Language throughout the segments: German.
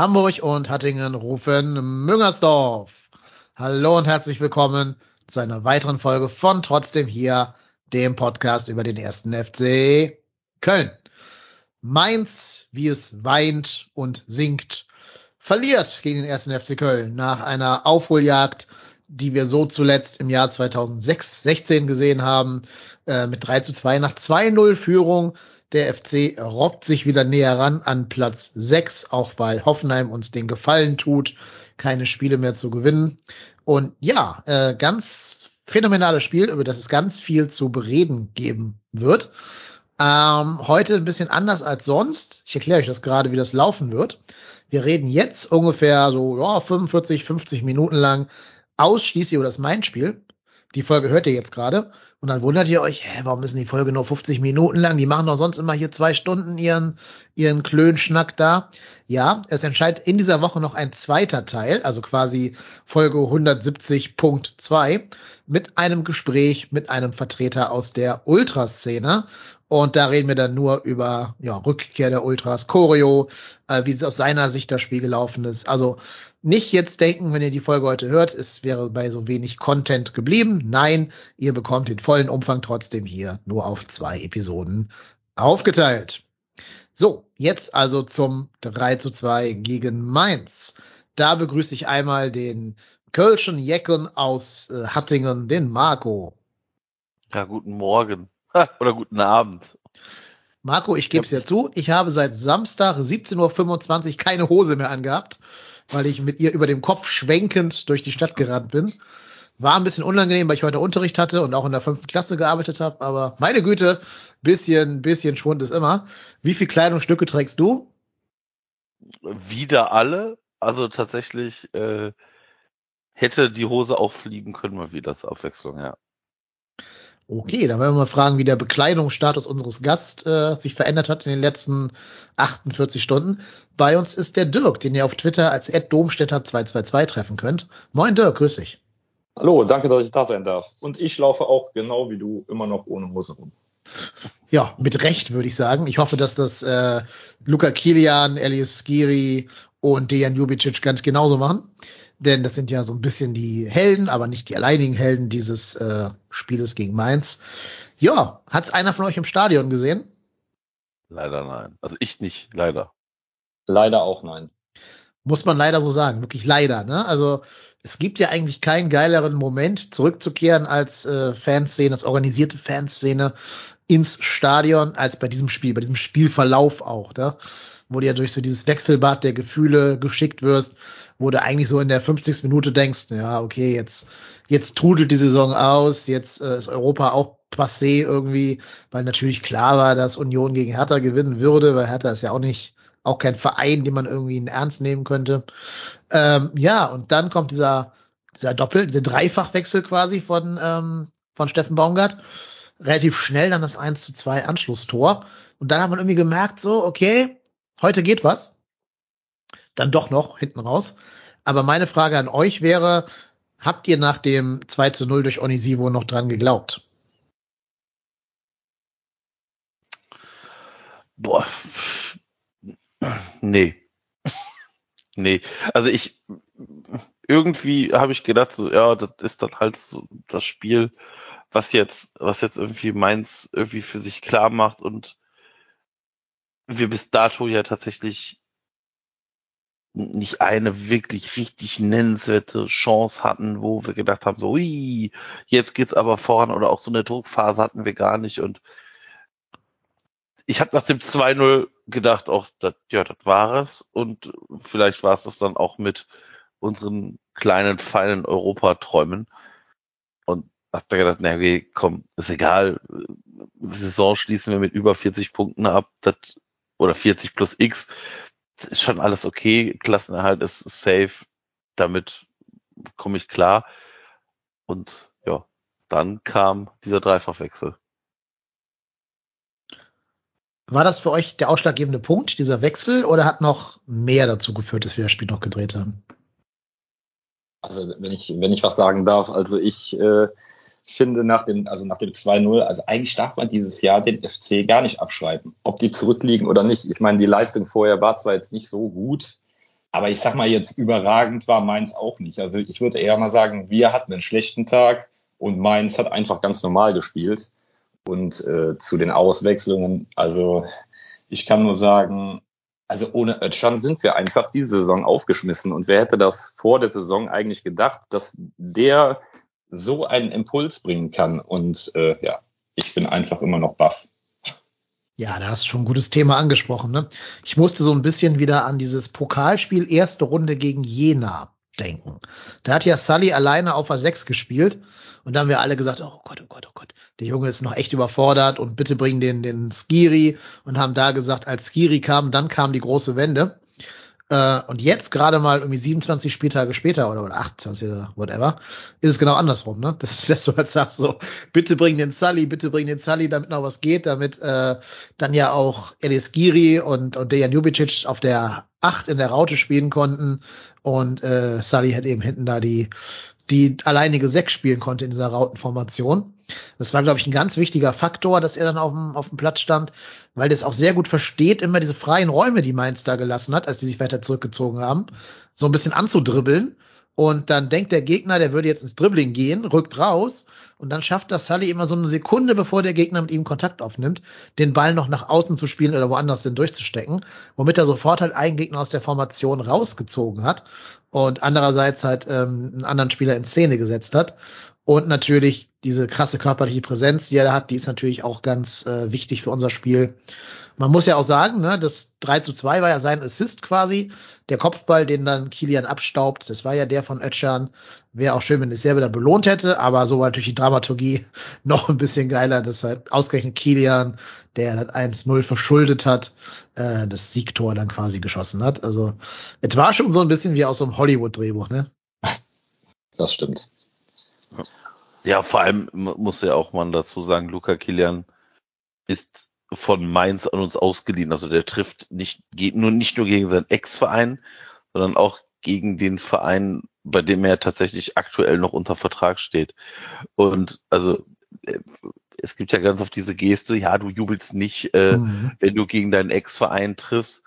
Hamburg und Hattingen rufen Müngersdorf. Hallo und herzlich willkommen zu einer weiteren Folge von Trotzdem hier, dem Podcast über den ersten FC Köln. Mainz, wie es weint und singt, verliert gegen den ersten FC Köln nach einer Aufholjagd, die wir so zuletzt im Jahr 2016 gesehen haben, äh, mit 3 zu 2 nach 2-0 Führung. Der FC robbt sich wieder näher ran an Platz 6, auch weil Hoffenheim uns den Gefallen tut, keine Spiele mehr zu gewinnen. Und ja, äh, ganz phänomenales Spiel, über das es ganz viel zu bereden geben wird. Ähm, heute ein bisschen anders als sonst. Ich erkläre euch das gerade, wie das laufen wird. Wir reden jetzt ungefähr so ja, 45, 50 Minuten lang ausschließlich über das Main-Spiel. Die Folge hört ihr jetzt gerade. Und dann wundert ihr euch, hä, warum ist denn die Folge nur 50 Minuten lang? Die machen doch sonst immer hier zwei Stunden ihren, ihren Klönschnack da. Ja, es entscheidet in dieser Woche noch ein zweiter Teil, also quasi Folge 170.2 mit einem Gespräch mit einem Vertreter aus der Ultraszene. Und da reden wir dann nur über ja, Rückkehr der Ultras, Choreo, äh, wie es aus seiner Sicht das Spiel gelaufen ist. Also nicht jetzt denken, wenn ihr die Folge heute hört, es wäre bei so wenig Content geblieben. Nein, ihr bekommt den vollen Umfang trotzdem hier nur auf zwei Episoden aufgeteilt. So, jetzt also zum 3 zu 2 gegen Mainz. Da begrüße ich einmal den Kölschen Jecken aus äh, Hattingen, den Marco. Ja, guten Morgen. Oder guten Abend. Marco, ich gebe es dir zu, ich habe seit Samstag 17.25 Uhr keine Hose mehr angehabt, weil ich mit ihr über dem Kopf schwenkend durch die Stadt gerannt bin. War ein bisschen unangenehm, weil ich heute Unterricht hatte und auch in der fünften Klasse gearbeitet habe, aber meine Güte, bisschen, bisschen Schwund ist immer. Wie viel Kleidungsstücke trägst du? Wieder alle. Also tatsächlich äh, hätte die Hose auch fliegen können, mal wieder zur Abwechslung, ja. Okay, dann werden wir mal fragen, wie der Bekleidungsstatus unseres Gasts äh, sich verändert hat in den letzten 48 Stunden. Bei uns ist der Dirk, den ihr auf Twitter als @domstädter222 treffen könnt. Moin Dirk, grüß dich. Hallo, danke, dass ich da sein darf. Und ich laufe auch genau wie du immer noch ohne Hose rum. Ja, mit Recht würde ich sagen. Ich hoffe, dass das äh, Luca Kilian, Elias Skiri und Dejan Jubicic ganz genauso machen. Denn das sind ja so ein bisschen die Helden, aber nicht die alleinigen Helden dieses äh, Spieles gegen Mainz. Ja, hat's einer von euch im Stadion gesehen? Leider nein. Also ich nicht, leider. Leider auch nein. Muss man leider so sagen, wirklich leider. Ne? Also es gibt ja eigentlich keinen geileren Moment, zurückzukehren als äh, Fanszene, als organisierte Fanszene ins Stadion, als bei diesem Spiel, bei diesem Spielverlauf auch. Ne? wo du ja durch so dieses Wechselbad der Gefühle geschickt wirst, wo du eigentlich so in der 50. Minute denkst, ja, okay, jetzt, jetzt trudelt die Saison aus, jetzt äh, ist Europa auch passé irgendwie, weil natürlich klar war, dass Union gegen Hertha gewinnen würde, weil Hertha ist ja auch nicht, auch kein Verein, den man irgendwie in Ernst nehmen könnte. Ähm, ja, und dann kommt dieser, dieser Doppel, dieser Dreifachwechsel quasi von, ähm, von Steffen Baumgart. Relativ schnell dann das 1 zu 2 Anschlusstor. Und dann hat man irgendwie gemerkt, so, okay, heute geht was. Dann doch noch hinten raus. Aber meine Frage an euch wäre, habt ihr nach dem 2 zu 0 durch Onisivo noch dran geglaubt? Boah. Nee. nee. Also ich irgendwie habe ich gedacht, so, ja, das ist dann halt so das Spiel, was jetzt, was jetzt irgendwie Mainz irgendwie für sich klar macht und wir bis dato ja tatsächlich nicht eine wirklich richtig nennenswerte Chance hatten, wo wir gedacht haben, so, ui, jetzt geht's aber voran oder auch so eine Druckphase hatten wir gar nicht und ich habe nach dem 2-0 gedacht, auch, dat, ja, das war es und vielleicht war es das dann auch mit unseren kleinen, feinen Europaträumen und hab mir gedacht, na okay, komm, ist egal. Saison schließen wir mit über 40 Punkten ab, das, oder 40 plus X. Das ist schon alles okay. Klassenerhalt ist safe. Damit komme ich klar. Und ja, dann kam dieser Dreifachwechsel. War das für euch der ausschlaggebende Punkt, dieser Wechsel, oder hat noch mehr dazu geführt, dass wir das Spiel noch gedreht haben? Also wenn ich, wenn ich was sagen darf, also ich äh, finde nach dem, also nach dem 2-0, also eigentlich darf man dieses Jahr den FC gar nicht abschreiben, ob die zurückliegen oder nicht. Ich meine, die Leistung vorher war zwar jetzt nicht so gut, aber ich sag mal jetzt überragend war Mainz auch nicht. Also ich würde eher mal sagen, wir hatten einen schlechten Tag und Mainz hat einfach ganz normal gespielt. Und äh, zu den Auswechslungen, also ich kann nur sagen, also ohne Ötschan sind wir einfach diese Saison aufgeschmissen. Und wer hätte das vor der Saison eigentlich gedacht, dass der so einen Impuls bringen kann? Und äh, ja, ich bin einfach immer noch baff. Ja, da hast du schon ein gutes Thema angesprochen. Ne? Ich musste so ein bisschen wieder an dieses Pokalspiel erste Runde gegen Jena denken. Da hat ja Sully alleine auf A6 gespielt und da haben wir alle gesagt, oh Gott, oh Gott, oh Gott, der Junge ist noch echt überfordert und bitte bring den, den Skiri und haben da gesagt, als Skiri kam, dann kam die große Wende. Äh, und jetzt gerade mal irgendwie 27 Spieltage später oder, oder 28 oder whatever, ist es genau andersrum, ne? Das ist, dass du halt sagst so, bitte bring den Sully, bitte bring den Sully, damit noch was geht, damit äh, dann ja auch Elis Giri und, und Dejan Jubicic auf der 8 in der Raute spielen konnten und äh, Sully hat eben hinten da die die alleinige Sechs spielen konnte in dieser Rautenformation. Das war, glaube ich, ein ganz wichtiger Faktor, dass er dann auf dem, auf dem Platz stand, weil das auch sehr gut versteht, immer diese freien Räume, die Mainz da gelassen hat, als die sich weiter zurückgezogen haben, so ein bisschen anzudribbeln. Und dann denkt der Gegner, der würde jetzt ins Dribbling gehen, rückt raus und dann schafft das Sully immer so eine Sekunde, bevor der Gegner mit ihm Kontakt aufnimmt, den Ball noch nach außen zu spielen oder woanders hin durchzustecken, womit er sofort halt einen Gegner aus der Formation rausgezogen hat und andererseits halt ähm, einen anderen Spieler in Szene gesetzt hat. Und natürlich diese krasse körperliche Präsenz, die er da hat, die ist natürlich auch ganz äh, wichtig für unser Spiel. Man muss ja auch sagen, ne, das 3 zu 2 war ja sein Assist quasi. Der Kopfball, den dann Kilian abstaubt, das war ja der von Ötschan. Wäre auch schön, wenn es selber da belohnt hätte, aber so war natürlich die Dramaturgie noch ein bisschen geiler, dass halt ausgerechnet Kilian, der das 1-0 verschuldet hat, äh, das Siegtor dann quasi geschossen hat. Also es war schon so ein bisschen wie aus so einem Hollywood-Drehbuch, ne? Das stimmt. Ja, vor allem muss ja auch man dazu sagen, Luca Kilian ist von Mainz an uns ausgeliehen. Also der trifft nicht, geht nur nicht nur gegen seinen Ex-Verein, sondern auch gegen den Verein, bei dem er tatsächlich aktuell noch unter Vertrag steht. Und also äh, es gibt ja ganz oft diese Geste, ja, du jubelst nicht, äh, mhm. wenn du gegen deinen Ex-Verein triffst.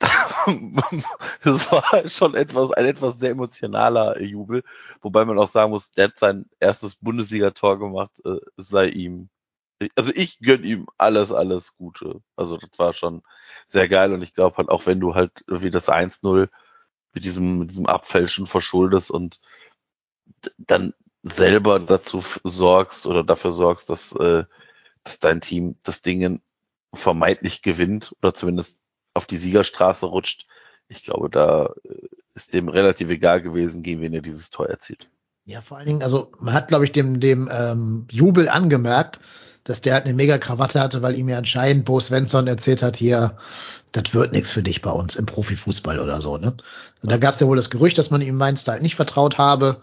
das war schon etwas, ein etwas sehr emotionaler Jubel, wobei man auch sagen muss, der hat sein erstes Bundesliga-Tor gemacht, äh, sei ihm. Also ich gönn ihm alles, alles Gute. Also das war schon sehr geil und ich glaube halt auch, wenn du halt wie das 1-0 mit diesem, mit diesem Abfälschen verschuldest und dann selber dazu sorgst oder dafür sorgst, dass, äh, dass dein Team das Ding vermeintlich gewinnt oder zumindest auf die Siegerstraße rutscht. Ich glaube, da äh, ist dem relativ egal gewesen, gegen wen er dieses Tor erzielt. Ja, vor allen Dingen, also man hat, glaube ich, dem, dem ähm, Jubel angemerkt, dass der halt eine mega Krawatte hatte, weil ihm ja anscheinend Bo Svensson erzählt hat, hier, das wird nichts für dich bei uns im Profifußball oder so. Ne? Also da gab es ja wohl das Gerücht, dass man ihm Mainz halt nicht vertraut habe.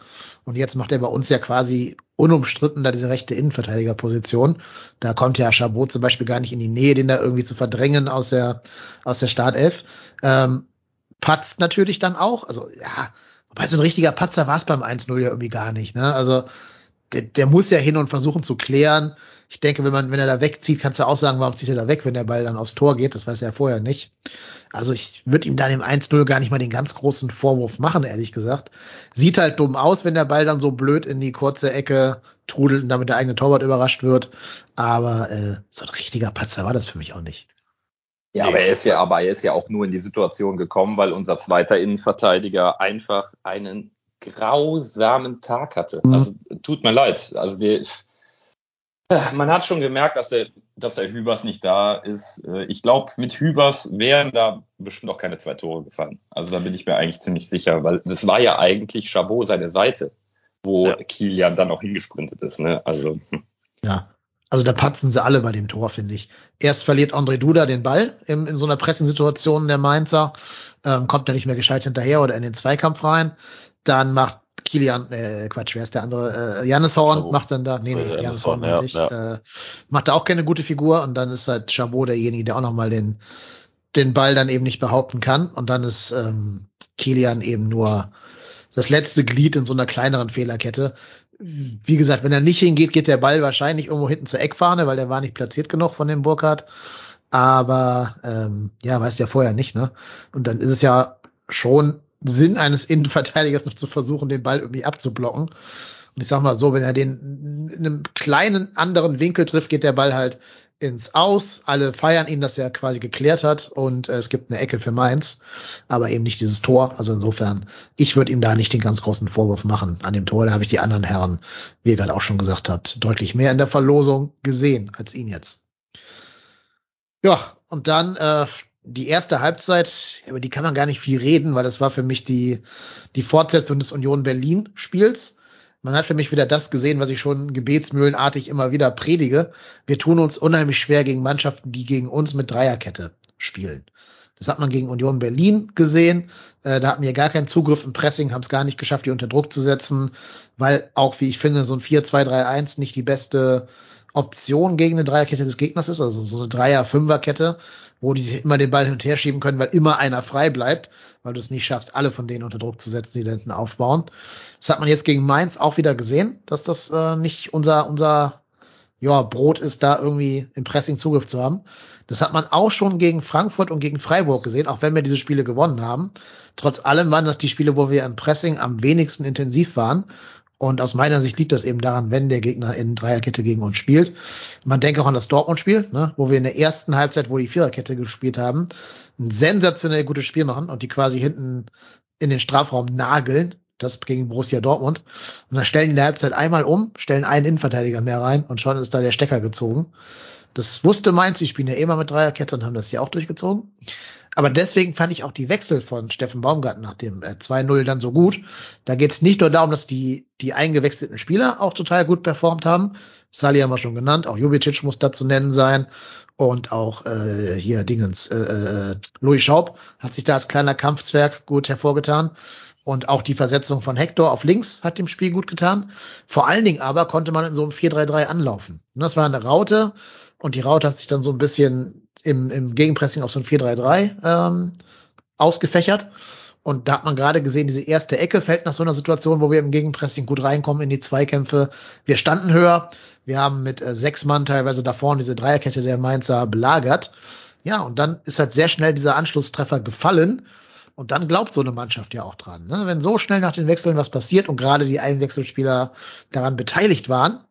Und jetzt macht er bei uns ja quasi unumstritten da diese rechte Innenverteidigerposition. Da kommt ja Chabot zum Beispiel gar nicht in die Nähe, den da irgendwie zu verdrängen aus der, aus der Startelf. Ähm, patzt natürlich dann auch. Also ja, wobei so ein richtiger Patzer war es beim 1-0 ja irgendwie gar nicht. Ne? Also der, der muss ja hin und versuchen zu klären. Ich denke, wenn man, wenn er da wegzieht, kannst du auch sagen, warum zieht er da weg, wenn der Ball dann aufs Tor geht. Das weiß er ja vorher nicht. Also ich würde ihm dann im 1-0 gar nicht mal den ganz großen Vorwurf machen, ehrlich gesagt. Sieht halt dumm aus, wenn der Ball dann so blöd in die kurze Ecke trudelt und damit der eigene Torwart überrascht wird. Aber äh, so ein richtiger Patzer war das für mich auch nicht. Ja, aber er ist ja, aber er ist ja auch nur in die Situation gekommen, weil unser zweiter Innenverteidiger einfach einen grausamen Tag hatte. Mhm. Also tut mir leid. Also der, man hat schon gemerkt, dass der, dass der Hübers nicht da ist. Äh, ich glaube, mit Hübers wären da bestimmt auch keine zwei Tore gefallen. Also da bin ich mir eigentlich ziemlich sicher, weil das war ja eigentlich Chabot seine Seite. wo Ja. Kilian dann auch hingesprintet ist. Ne? Also hm. Ja. Also da patzen sie alle bei dem Tor, finde ich. Erst verliert André Duda den Ball im, in so einer Pressensituation der Mainzer, ähm, kommt er nicht mehr gescheit hinterher oder in den Zweikampf rein. Dann macht Kilian, äh, Quatsch, wer ist der andere? Äh, Jannis Horn Chabot. macht dann da, nee, nee, Jannis Jannis Horn Horn, ja, ich, ja. Äh, macht da auch keine gute Figur und dann ist halt Chabot derjenige, der auch nochmal den, den Ball dann eben nicht behaupten kann und dann ist ähm, Kilian eben nur das letzte Glied in so einer kleineren Fehlerkette. Wie gesagt, wenn er nicht hingeht, geht der Ball wahrscheinlich irgendwo hinten zur Eckfahne, weil der war nicht platziert genug von dem Burkhardt. Aber ähm, ja, weiß ja vorher nicht, ne? Und dann ist es ja schon Sinn eines Innenverteidigers noch zu versuchen, den Ball irgendwie abzublocken. Und ich sag mal so, wenn er den in einem kleinen anderen Winkel trifft, geht der Ball halt ins Aus. Alle feiern ihn, dass er quasi geklärt hat und äh, es gibt eine Ecke für Mainz, aber eben nicht dieses Tor. Also insofern, ich würde ihm da nicht den ganz großen Vorwurf machen an dem Tor. Da habe ich die anderen Herren, wie ihr gerade auch schon gesagt habt, deutlich mehr in der Verlosung gesehen als ihn jetzt. Ja, und dann äh, die erste Halbzeit, über die kann man gar nicht viel reden, weil das war für mich die, die Fortsetzung des Union Berlin Spiels. Man hat für mich wieder das gesehen, was ich schon gebetsmühlenartig immer wieder predige. Wir tun uns unheimlich schwer gegen Mannschaften, die gegen uns mit Dreierkette spielen. Das hat man gegen Union Berlin gesehen. Äh, da hatten wir gar keinen Zugriff im Pressing, haben es gar nicht geschafft, die unter Druck zu setzen, weil auch, wie ich finde, so ein 4-2-3-1 nicht die beste Option gegen eine Dreierkette des Gegners ist, also so eine Dreier-Fünfer-Kette, wo die sich immer den Ball hin und her schieben können, weil immer einer frei bleibt, weil du es nicht schaffst, alle von denen unter Druck zu setzen, die da hinten aufbauen. Das hat man jetzt gegen Mainz auch wieder gesehen, dass das äh, nicht unser, unser ja, Brot ist, da irgendwie im Pressing Zugriff zu haben. Das hat man auch schon gegen Frankfurt und gegen Freiburg gesehen, auch wenn wir diese Spiele gewonnen haben. Trotz allem waren das die Spiele, wo wir im Pressing am wenigsten intensiv waren. Und aus meiner Sicht liegt das eben daran, wenn der Gegner in Dreierkette gegen uns spielt. Man denke auch an das Dortmund-Spiel, ne, wo wir in der ersten Halbzeit, wo die Viererkette gespielt haben, ein sensationell gutes Spiel machen und die quasi hinten in den Strafraum nageln. Das gegen Borussia Dortmund. Und dann stellen die in der Halbzeit einmal um, stellen einen Innenverteidiger mehr rein und schon ist da der Stecker gezogen. Das wusste Mainz, die spielen ja immer mit Dreierkette und haben das ja auch durchgezogen. Aber deswegen fand ich auch die Wechsel von Steffen Baumgart nach dem äh, 2-0 dann so gut. Da geht es nicht nur darum, dass die, die eingewechselten Spieler auch total gut performt haben. Sali haben wir schon genannt, auch Jubicic muss da zu nennen sein. Und auch äh, hier Dingens, äh, äh, Louis Schaub hat sich da als kleiner Kampfzwerg gut hervorgetan. Und auch die Versetzung von Hector auf links hat dem Spiel gut getan. Vor allen Dingen aber konnte man in so einem 4-3-3 anlaufen. Und das war eine Raute. Und die Raute hat sich dann so ein bisschen im, im Gegenpressing auf so ein 4-3-3 ähm, ausgefächert. Und da hat man gerade gesehen, diese erste Ecke fällt nach so einer Situation, wo wir im Gegenpressing gut reinkommen in die Zweikämpfe. Wir standen höher. Wir haben mit äh, sechs Mann teilweise da vorne diese Dreierkette der Mainzer belagert. Ja, und dann ist halt sehr schnell dieser Anschlusstreffer gefallen. Und dann glaubt so eine Mannschaft ja auch dran. Ne? Wenn so schnell nach den Wechseln was passiert und gerade die Einwechselspieler daran beteiligt waren,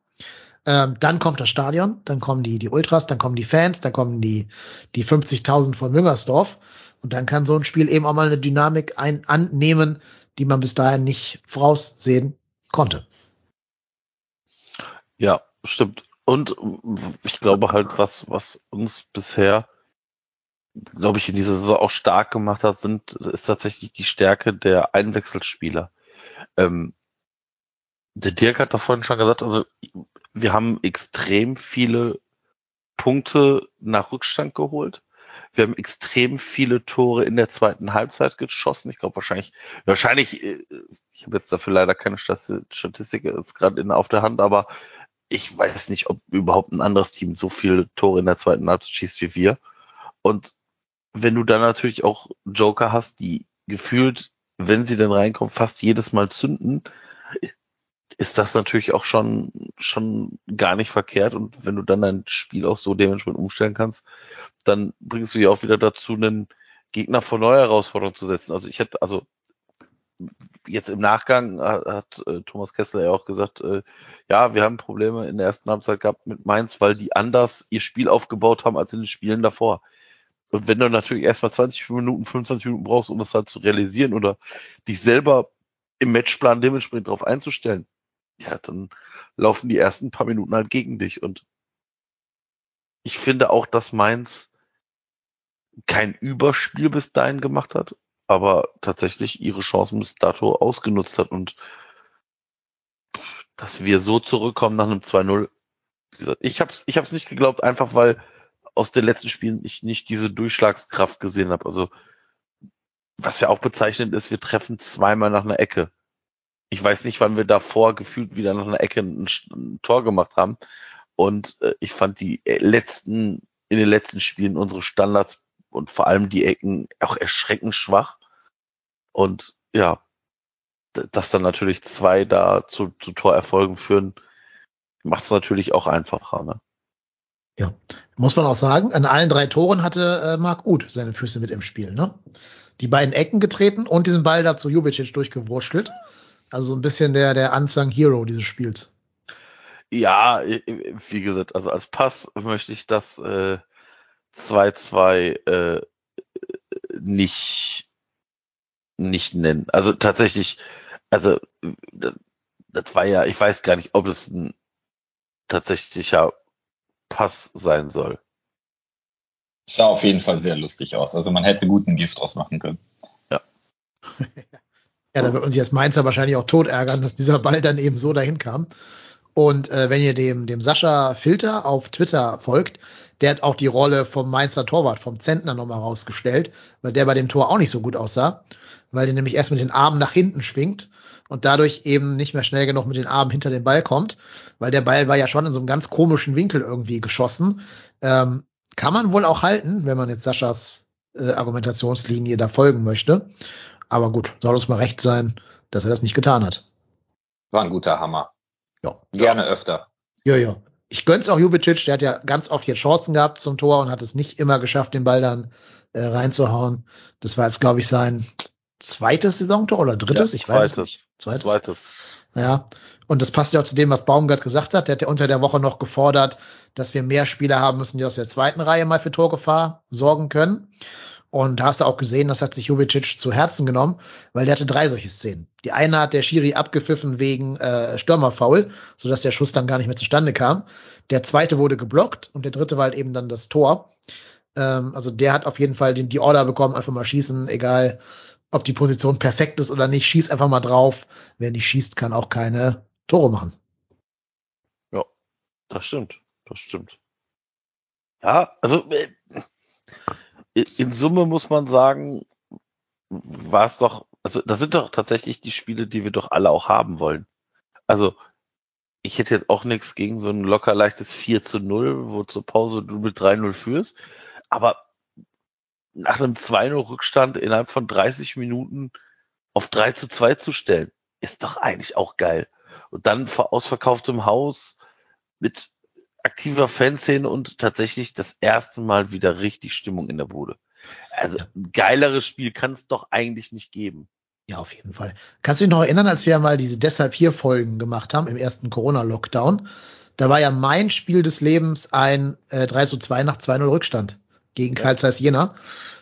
ähm, dann kommt das Stadion, dann kommen die, die Ultras, dann kommen die Fans, dann kommen die, die 50.000 von Müngersdorf. Und dann kann so ein Spiel eben auch mal eine Dynamik ein, annehmen, die man bis dahin nicht voraussehen konnte. Ja, stimmt. Und ich glaube halt, was, was uns bisher, glaube ich, in dieser Saison auch stark gemacht hat, sind, ist tatsächlich die Stärke der Einwechselspieler. Ähm, der Dirk hat das vorhin schon gesagt, also wir haben extrem viele Punkte nach Rückstand geholt. Wir haben extrem viele Tore in der zweiten Halbzeit geschossen. Ich glaube wahrscheinlich, wahrscheinlich, äh, ich habe jetzt dafür leider keine Statistik jetzt gerade auf der Hand, aber ich weiß nicht, ob überhaupt ein anderes Team so viele Tore in der zweiten Halbzeit schießt wie wir. Und wenn du dann natürlich auch Joker hast, die gefühlt, wenn sie dann reinkommen, fast jedes Mal zünden, ist das natürlich auch schon, schon gar nicht verkehrt. Und wenn du dann dein Spiel auch so dementsprechend umstellen kannst, dann bringst du ja auch wieder dazu, einen Gegner vor neue Herausforderungen zu setzen. Also ich hätte, also jetzt im Nachgang hat, hat äh, Thomas Kessler ja auch gesagt, äh, ja, wir haben Probleme in der ersten Halbzeit gehabt mit Mainz, weil die anders ihr Spiel aufgebaut haben als in den Spielen davor. Und wenn du natürlich erstmal 20 Minuten, 25 Minuten brauchst, um das halt zu realisieren oder dich selber im Matchplan dementsprechend darauf einzustellen, ja, dann laufen die ersten paar Minuten halt gegen dich. Und ich finde auch, dass Mainz kein Überspiel bis dahin gemacht hat, aber tatsächlich ihre Chancen bis dato ausgenutzt hat. Und dass wir so zurückkommen nach einem 2-0. Ich habe es ich hab's nicht geglaubt, einfach weil aus den letzten Spielen ich nicht diese Durchschlagskraft gesehen habe. Also was ja auch bezeichnend ist, wir treffen zweimal nach einer Ecke. Ich weiß nicht, wann wir davor gefühlt wieder nach einer Ecke ein, ein Tor gemacht haben. Und äh, ich fand die äh, letzten, in den letzten Spielen unsere Standards und vor allem die Ecken auch erschreckend schwach. Und ja, dass dann natürlich zwei da zu, zu Torerfolgen führen, macht es natürlich auch einfacher. Ne? Ja, muss man auch sagen, an allen drei Toren hatte äh, Marc Uth seine Füße mit im Spiel. Ne? Die beiden Ecken getreten und diesen Ball da zu Jubicic durchgewurschtelt. Also so ein bisschen der, der Unsung Hero dieses Spiels. Ja, wie gesagt, also als Pass möchte ich das 2-2 äh, äh, nicht, nicht nennen. Also tatsächlich, also das, das war ja, ich weiß gar nicht, ob es ein tatsächlicher Pass sein soll. Sah auf jeden Fall sehr lustig aus. Also man hätte guten Gift draus machen können. Ja. ja, da wird uns jetzt Mainzer wahrscheinlich auch tot ärgern, dass dieser Ball dann eben so dahin kam. Und äh, wenn ihr dem, dem Sascha Filter auf Twitter folgt, der hat auch die Rolle vom Mainzer Torwart, vom Zentner nochmal rausgestellt, weil der bei dem Tor auch nicht so gut aussah, weil der nämlich erst mit den Armen nach hinten schwingt und dadurch eben nicht mehr schnell genug mit den Armen hinter den Ball kommt, weil der Ball war ja schon in so einem ganz komischen Winkel irgendwie geschossen. Ähm, kann man wohl auch halten, wenn man jetzt Saschas äh, Argumentationslinie da folgen möchte. Aber gut, soll uns mal recht sein, dass er das nicht getan hat. War ein guter Hammer. Ja. Gerne öfter. Ja, ja. Ich gönn's auch Jubicic, der hat ja ganz oft hier Chancen gehabt zum Tor und hat es nicht immer geschafft, den Ball dann äh, reinzuhauen. Das war jetzt, glaube ich, sein zweites Saisontor oder drittes, ja, ich weiß zweites. nicht. Zweites. zweites. Ja, und das passt ja auch zu dem, was Baumgart gesagt hat. Der hat ja unter der Woche noch gefordert, dass wir mehr Spieler haben müssen, die aus der zweiten Reihe mal für Torgefahr sorgen können. Und da hast du auch gesehen, das hat sich Jubicic zu Herzen genommen, weil der hatte drei solche Szenen. Die eine hat der Schiri abgepfiffen wegen äh, Stürmerfoul, sodass der Schuss dann gar nicht mehr zustande kam. Der zweite wurde geblockt und der dritte war halt eben dann das Tor. Ähm, also der hat auf jeden Fall den, die Order bekommen, einfach mal schießen, egal ob die Position perfekt ist oder nicht, schieß einfach mal drauf. Wer nicht schießt, kann auch keine Tore machen. Ja, das stimmt. Das stimmt. Ja, also äh, in Summe muss man sagen, war es doch, also das sind doch tatsächlich die Spiele, die wir doch alle auch haben wollen. Also ich hätte jetzt auch nichts gegen so ein locker leichtes 4 zu 0, wo zur Pause du mit 3-0 führst. Aber nach einem 2-0 Rückstand innerhalb von 30 Minuten auf 3 zu 2 zu stellen, ist doch eigentlich auch geil. Und dann vor ausverkauftem Haus mit aktiver Fanszene und tatsächlich das erste Mal wieder richtig Stimmung in der Bude. Also ein geileres Spiel kann es doch eigentlich nicht geben. Ja, auf jeden Fall. Kannst du dich noch erinnern, als wir mal diese deshalb hier Folgen gemacht haben im ersten Corona-Lockdown? Da war ja mein Spiel des Lebens ein äh, 3 zu 2 nach 2-0 Rückstand gegen ja. Karl Zeiss Jena.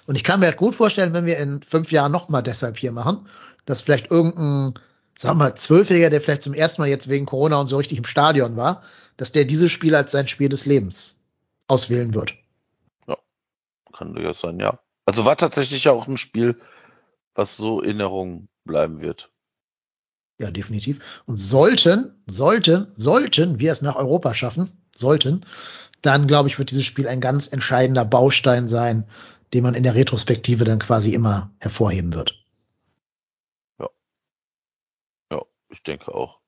Und ich kann mir halt gut vorstellen, wenn wir in fünf Jahren noch mal deshalb hier machen, dass vielleicht irgendein, sagen wir mal, Zwölfjähriger, der vielleicht zum ersten Mal jetzt wegen Corona und so richtig im Stadion war, dass der dieses Spiel als sein Spiel des Lebens auswählen wird. Ja, kann durchaus sein, ja. Also war tatsächlich auch ein Spiel, was so in Erinnerung bleiben wird. Ja, definitiv. Und sollten, sollten, sollten wir es nach Europa schaffen, sollten, dann glaube ich, wird dieses Spiel ein ganz entscheidender Baustein sein, den man in der Retrospektive dann quasi immer hervorheben wird. Ja. Ja, ich denke auch.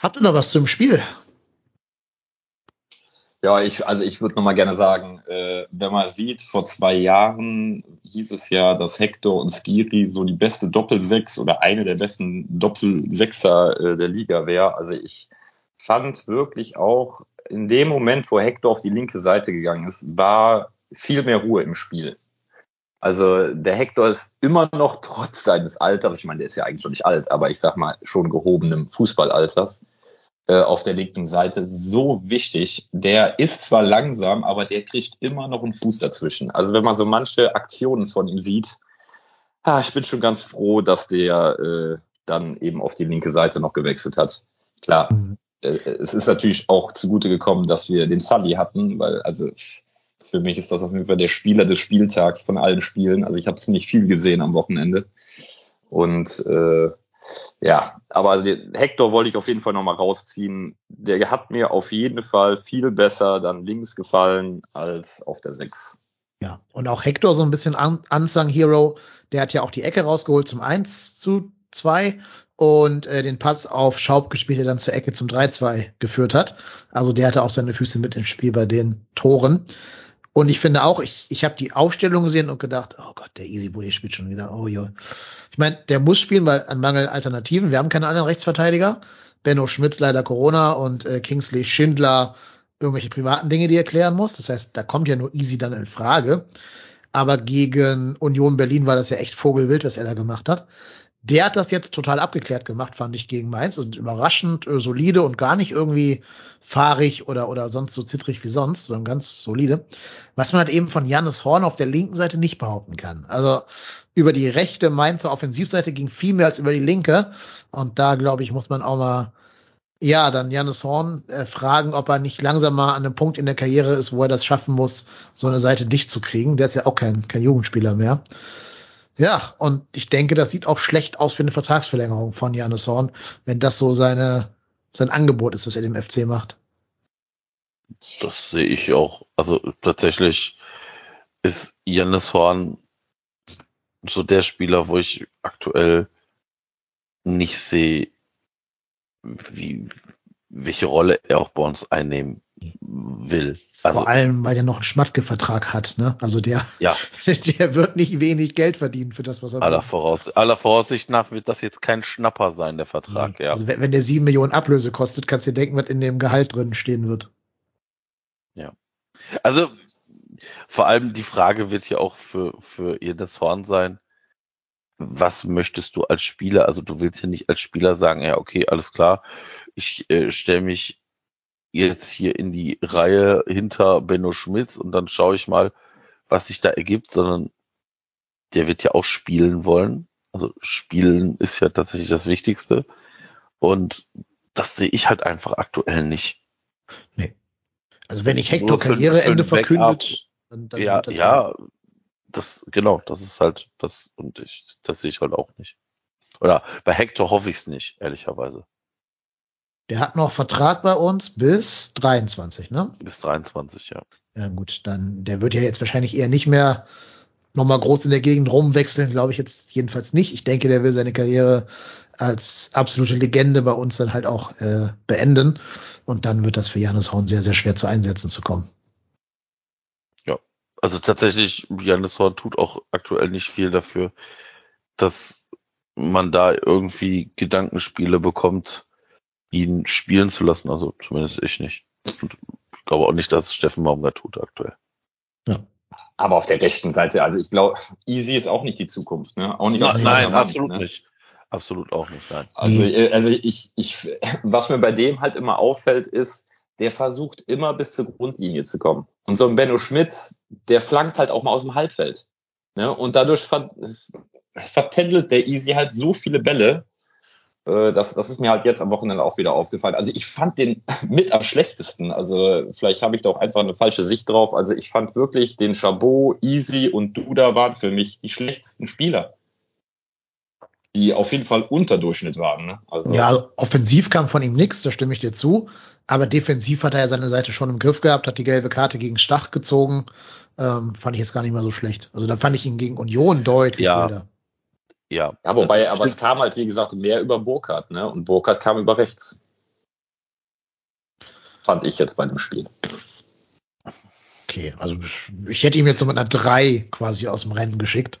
Habt ihr noch was zum Spiel? Ja, ich, also ich würde noch mal gerne sagen, äh, wenn man sieht, vor zwei Jahren hieß es ja, dass Hector und Skiri so die beste Doppelsechs oder eine der besten Doppelsechser äh, der Liga wäre. Also ich fand wirklich auch in dem Moment, wo Hector auf die linke Seite gegangen ist, war viel mehr Ruhe im Spiel. Also der Hector ist immer noch trotz seines Alters, ich meine, der ist ja eigentlich schon nicht alt, aber ich sag mal schon gehobenem Fußballalters, äh, auf der linken Seite so wichtig. Der ist zwar langsam, aber der kriegt immer noch einen Fuß dazwischen. Also wenn man so manche Aktionen von ihm sieht, ah, ich bin schon ganz froh, dass der äh, dann eben auf die linke Seite noch gewechselt hat. Klar, mhm. äh, es ist natürlich auch zugute gekommen, dass wir den Sully hatten, weil also für mich ist das auf jeden Fall der Spieler des Spieltags von allen Spielen. Also ich habe es nicht viel gesehen am Wochenende. Und äh, ja, aber Hector wollte ich auf jeden Fall nochmal rausziehen. Der hat mir auf jeden Fall viel besser dann links gefallen als auf der 6. Ja, und auch Hector so ein bisschen Unsung Hero, der hat ja auch die Ecke rausgeholt zum 1 zu 2 und äh, den Pass auf Schaub gespielt, der dann zur Ecke zum 3-2 geführt hat. Also der hatte auch seine Füße mit im Spiel bei den Toren. Und ich finde auch, ich, ich habe die Aufstellung gesehen und gedacht, oh Gott, der Easy Boy spielt schon wieder. Oh jo. Ich meine, der muss spielen, weil an Mangel Alternativen. Wir haben keine anderen Rechtsverteidiger. Benno Schmidt leider Corona und äh, Kingsley Schindler irgendwelche privaten Dinge, die er klären muss. Das heißt, da kommt ja nur Easy dann in Frage. Aber gegen Union Berlin war das ja echt Vogelwild, was er da gemacht hat. Der hat das jetzt total abgeklärt gemacht, fand ich gegen Mainz. Also überraschend äh, solide und gar nicht irgendwie fahrig oder, oder sonst so zittrig wie sonst, sondern ganz solide. Was man halt eben von Jannis Horn auf der linken Seite nicht behaupten kann. Also über die rechte Mainzer Offensivseite ging viel mehr als über die linke. Und da, glaube ich, muss man auch mal, ja, dann Jannis Horn äh, fragen, ob er nicht langsam mal an einem Punkt in der Karriere ist, wo er das schaffen muss, so eine Seite dicht zu kriegen. Der ist ja auch kein, kein Jugendspieler mehr. Ja, und ich denke, das sieht auch schlecht aus für eine Vertragsverlängerung von Janis Horn, wenn das so seine, sein Angebot ist, was er dem FC macht. Das sehe ich auch. Also tatsächlich ist Janis Horn so der Spieler, wo ich aktuell nicht sehe, wie, welche Rolle er auch bei uns einnehmen will. Also, Vor allem, weil er noch einen Schmatke-Vertrag hat, ne? Also der, ja. der wird nicht wenig Geld verdienen für das, was er aller, Voraus aller Voraussicht nach wird das jetzt kein Schnapper sein, der Vertrag, nee. ja. Also wenn, wenn der sieben Millionen Ablöse kostet, kannst du dir denken, was in dem Gehalt drin stehen wird. Ja. Also vor allem die Frage wird ja auch für, für ihr das Horn sein, was möchtest du als Spieler? Also du willst ja nicht als Spieler sagen, ja, okay, alles klar, ich äh, stelle mich jetzt hier in die Reihe hinter Benno Schmitz und dann schaue ich mal, was sich da ergibt, sondern der wird ja auch spielen wollen. Also spielen ist ja tatsächlich das Wichtigste. Und das sehe ich halt einfach aktuell nicht. Nee. Also wenn ich Hector Karriereende verkündet, dann, dann ja, ja, das genau, das ist halt das und ich das sehe ich halt auch nicht. Oder bei Hector hoffe ich es nicht, ehrlicherweise. Der hat noch Vertrag bei uns bis 23, ne? Bis 23, ja. Ja, gut, dann, der wird ja jetzt wahrscheinlich eher nicht mehr nochmal groß in der Gegend rumwechseln, glaube ich jetzt jedenfalls nicht. Ich denke, der will seine Karriere als absolute Legende bei uns dann halt auch äh, beenden. Und dann wird das für Janis Horn sehr, sehr schwer zu einsetzen zu kommen. Ja, also tatsächlich, Janis Horn tut auch aktuell nicht viel dafür, dass man da irgendwie Gedankenspiele bekommt, ihn spielen zu lassen. Also zumindest ich nicht. Und ich glaube auch nicht, dass es Steffen Baumgart tut aktuell. Ja. Aber auf der rechten Seite, also ich glaube, Easy ist auch nicht die Zukunft, ne? Auch nicht nein, nein absolut ne? nicht. Absolut auch nicht, nein. Also, äh, also ich, ich, was mir bei dem halt immer auffällt, ist, der versucht immer bis zur Grundlinie zu kommen. Und so ein Benno Schmitz, der flankt halt auch mal aus dem Halbfeld. Ne? Und dadurch ver vertändelt der Easy halt so viele Bälle, das, das ist mir halt jetzt am Wochenende auch wieder aufgefallen. Also ich fand den mit am schlechtesten. Also vielleicht habe ich da auch einfach eine falsche Sicht drauf. Also ich fand wirklich den Chabot, Easy und Duda waren für mich die schlechtesten Spieler. Die auf jeden Fall unter Durchschnitt waren. Ne? Also ja, offensiv kam von ihm nichts, da stimme ich dir zu. Aber defensiv hat er ja seine Seite schon im Griff gehabt, hat die gelbe Karte gegen Stach gezogen. Ähm, fand ich jetzt gar nicht mehr so schlecht. Also da fand ich ihn gegen Union deutlich ja. wilder. Ja. Ja, wobei, aber es kam halt, wie gesagt, mehr über Burkhardt, ne? Und Burkhardt kam über rechts. Fand ich jetzt bei dem Spiel. Okay, also ich hätte ihm jetzt so mit einer 3 quasi aus dem Rennen geschickt.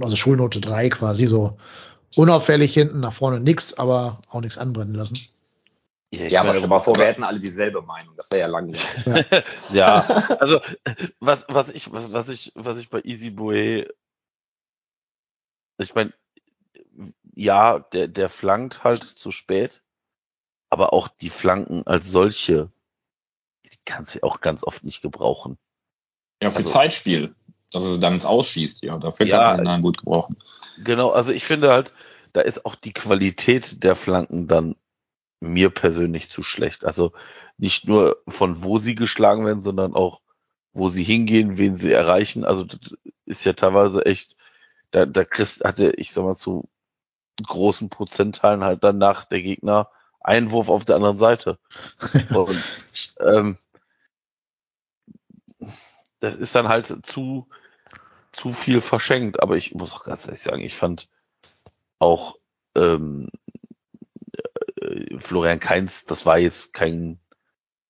Also Schulnote 3 quasi so unauffällig hinten, nach vorne nix, aber auch nichts anbrennen lassen. Ja, ja aber stell mal vor, wir hätten alle dieselbe Meinung. Das wäre ja langweilig. Ja. ja, also was, was ich, was, was ich, was ich bei Easy Boy ich meine, ja, der, der flankt halt zu spät, aber auch die Flanken als solche, die kannst du auch ganz oft nicht gebrauchen. Ja, für also, Zeitspiel, dass er dann ins Ausschießt, ja, dafür ja, kann man ihn dann gut gebrauchen. Genau, also ich finde halt, da ist auch die Qualität der Flanken dann mir persönlich zu schlecht. Also nicht nur von wo sie geschlagen werden, sondern auch wo sie hingehen, wen sie erreichen. Also das ist ja teilweise echt da, da kriegst, hatte ich sag mal zu großen Prozentteilen halt danach der Gegner Einwurf auf der anderen Seite. Und ähm, das ist dann halt zu, zu viel verschenkt. Aber ich muss auch ganz ehrlich sagen, ich fand auch ähm, äh, Florian Kainz, das war jetzt kein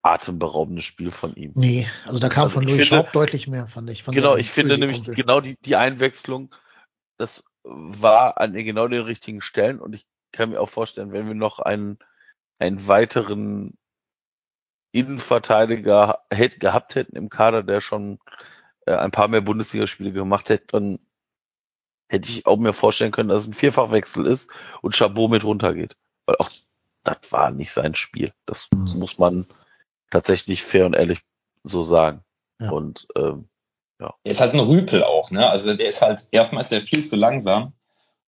atemberaubendes Spiel von ihm. Nee, also da kam also von Louis Schaub deutlich mehr, fand ich. genau, ich finde nämlich genau die, die Einwechslung, das war an genau den richtigen Stellen und ich kann mir auch vorstellen, wenn wir noch einen, einen weiteren Innenverteidiger hätte, gehabt hätten im Kader, der schon äh, ein paar mehr Bundesligaspiele gemacht hätte, dann hätte ich auch mir vorstellen können, dass es ein Vierfachwechsel ist und Chabot mit runtergeht. Weil auch das war nicht sein Spiel. Das, das mhm. muss man tatsächlich fair und ehrlich so sagen. Ja. Und ähm, ja. Er ist halt ein Rüpel auch, ne? Also der ist halt, erstmal ist er viel zu langsam.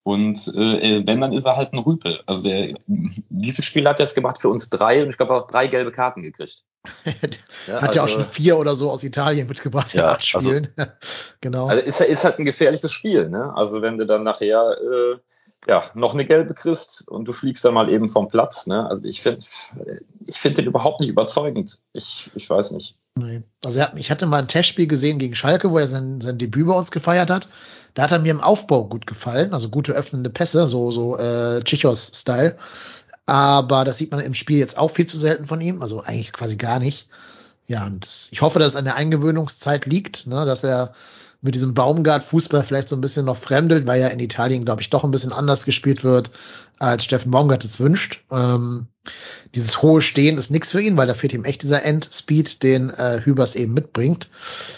Und äh, wenn, dann ist er halt ein Rüpel. Also der, wie viele Spiele hat er jetzt gemacht für uns? Drei und ich glaube auch drei gelbe Karten gekriegt. ja, hat ja also, auch schon vier oder so aus Italien mitgebracht ja, acht Spielen. Also, genau. Also ist, ist halt ein gefährliches Spiel, ne? Also wenn du dann nachher äh, ja, noch eine gelbe kriegst und du fliegst dann mal eben vom Platz. Ne? Also ich finde ich finde den überhaupt nicht überzeugend. Ich, ich weiß nicht. Nee. Also er, ich hatte mal ein Testspiel gesehen gegen Schalke, wo er sein, sein Debüt bei uns gefeiert hat. Da hat er mir im Aufbau gut gefallen, also gute öffnende Pässe, so, so äh, Chichos-Style. Aber das sieht man im Spiel jetzt auch viel zu selten von ihm, also eigentlich quasi gar nicht. Ja, und das, ich hoffe, dass es an der Eingewöhnungszeit liegt, ne, dass er mit diesem Baumgart-Fußball vielleicht so ein bisschen noch fremdelt, weil ja in Italien, glaube ich, doch ein bisschen anders gespielt wird, als Steffen Baumgart es wünscht. Ähm, dieses hohe Stehen ist nichts für ihn, weil da fehlt ihm echt dieser Endspeed, den äh, Hübers eben mitbringt.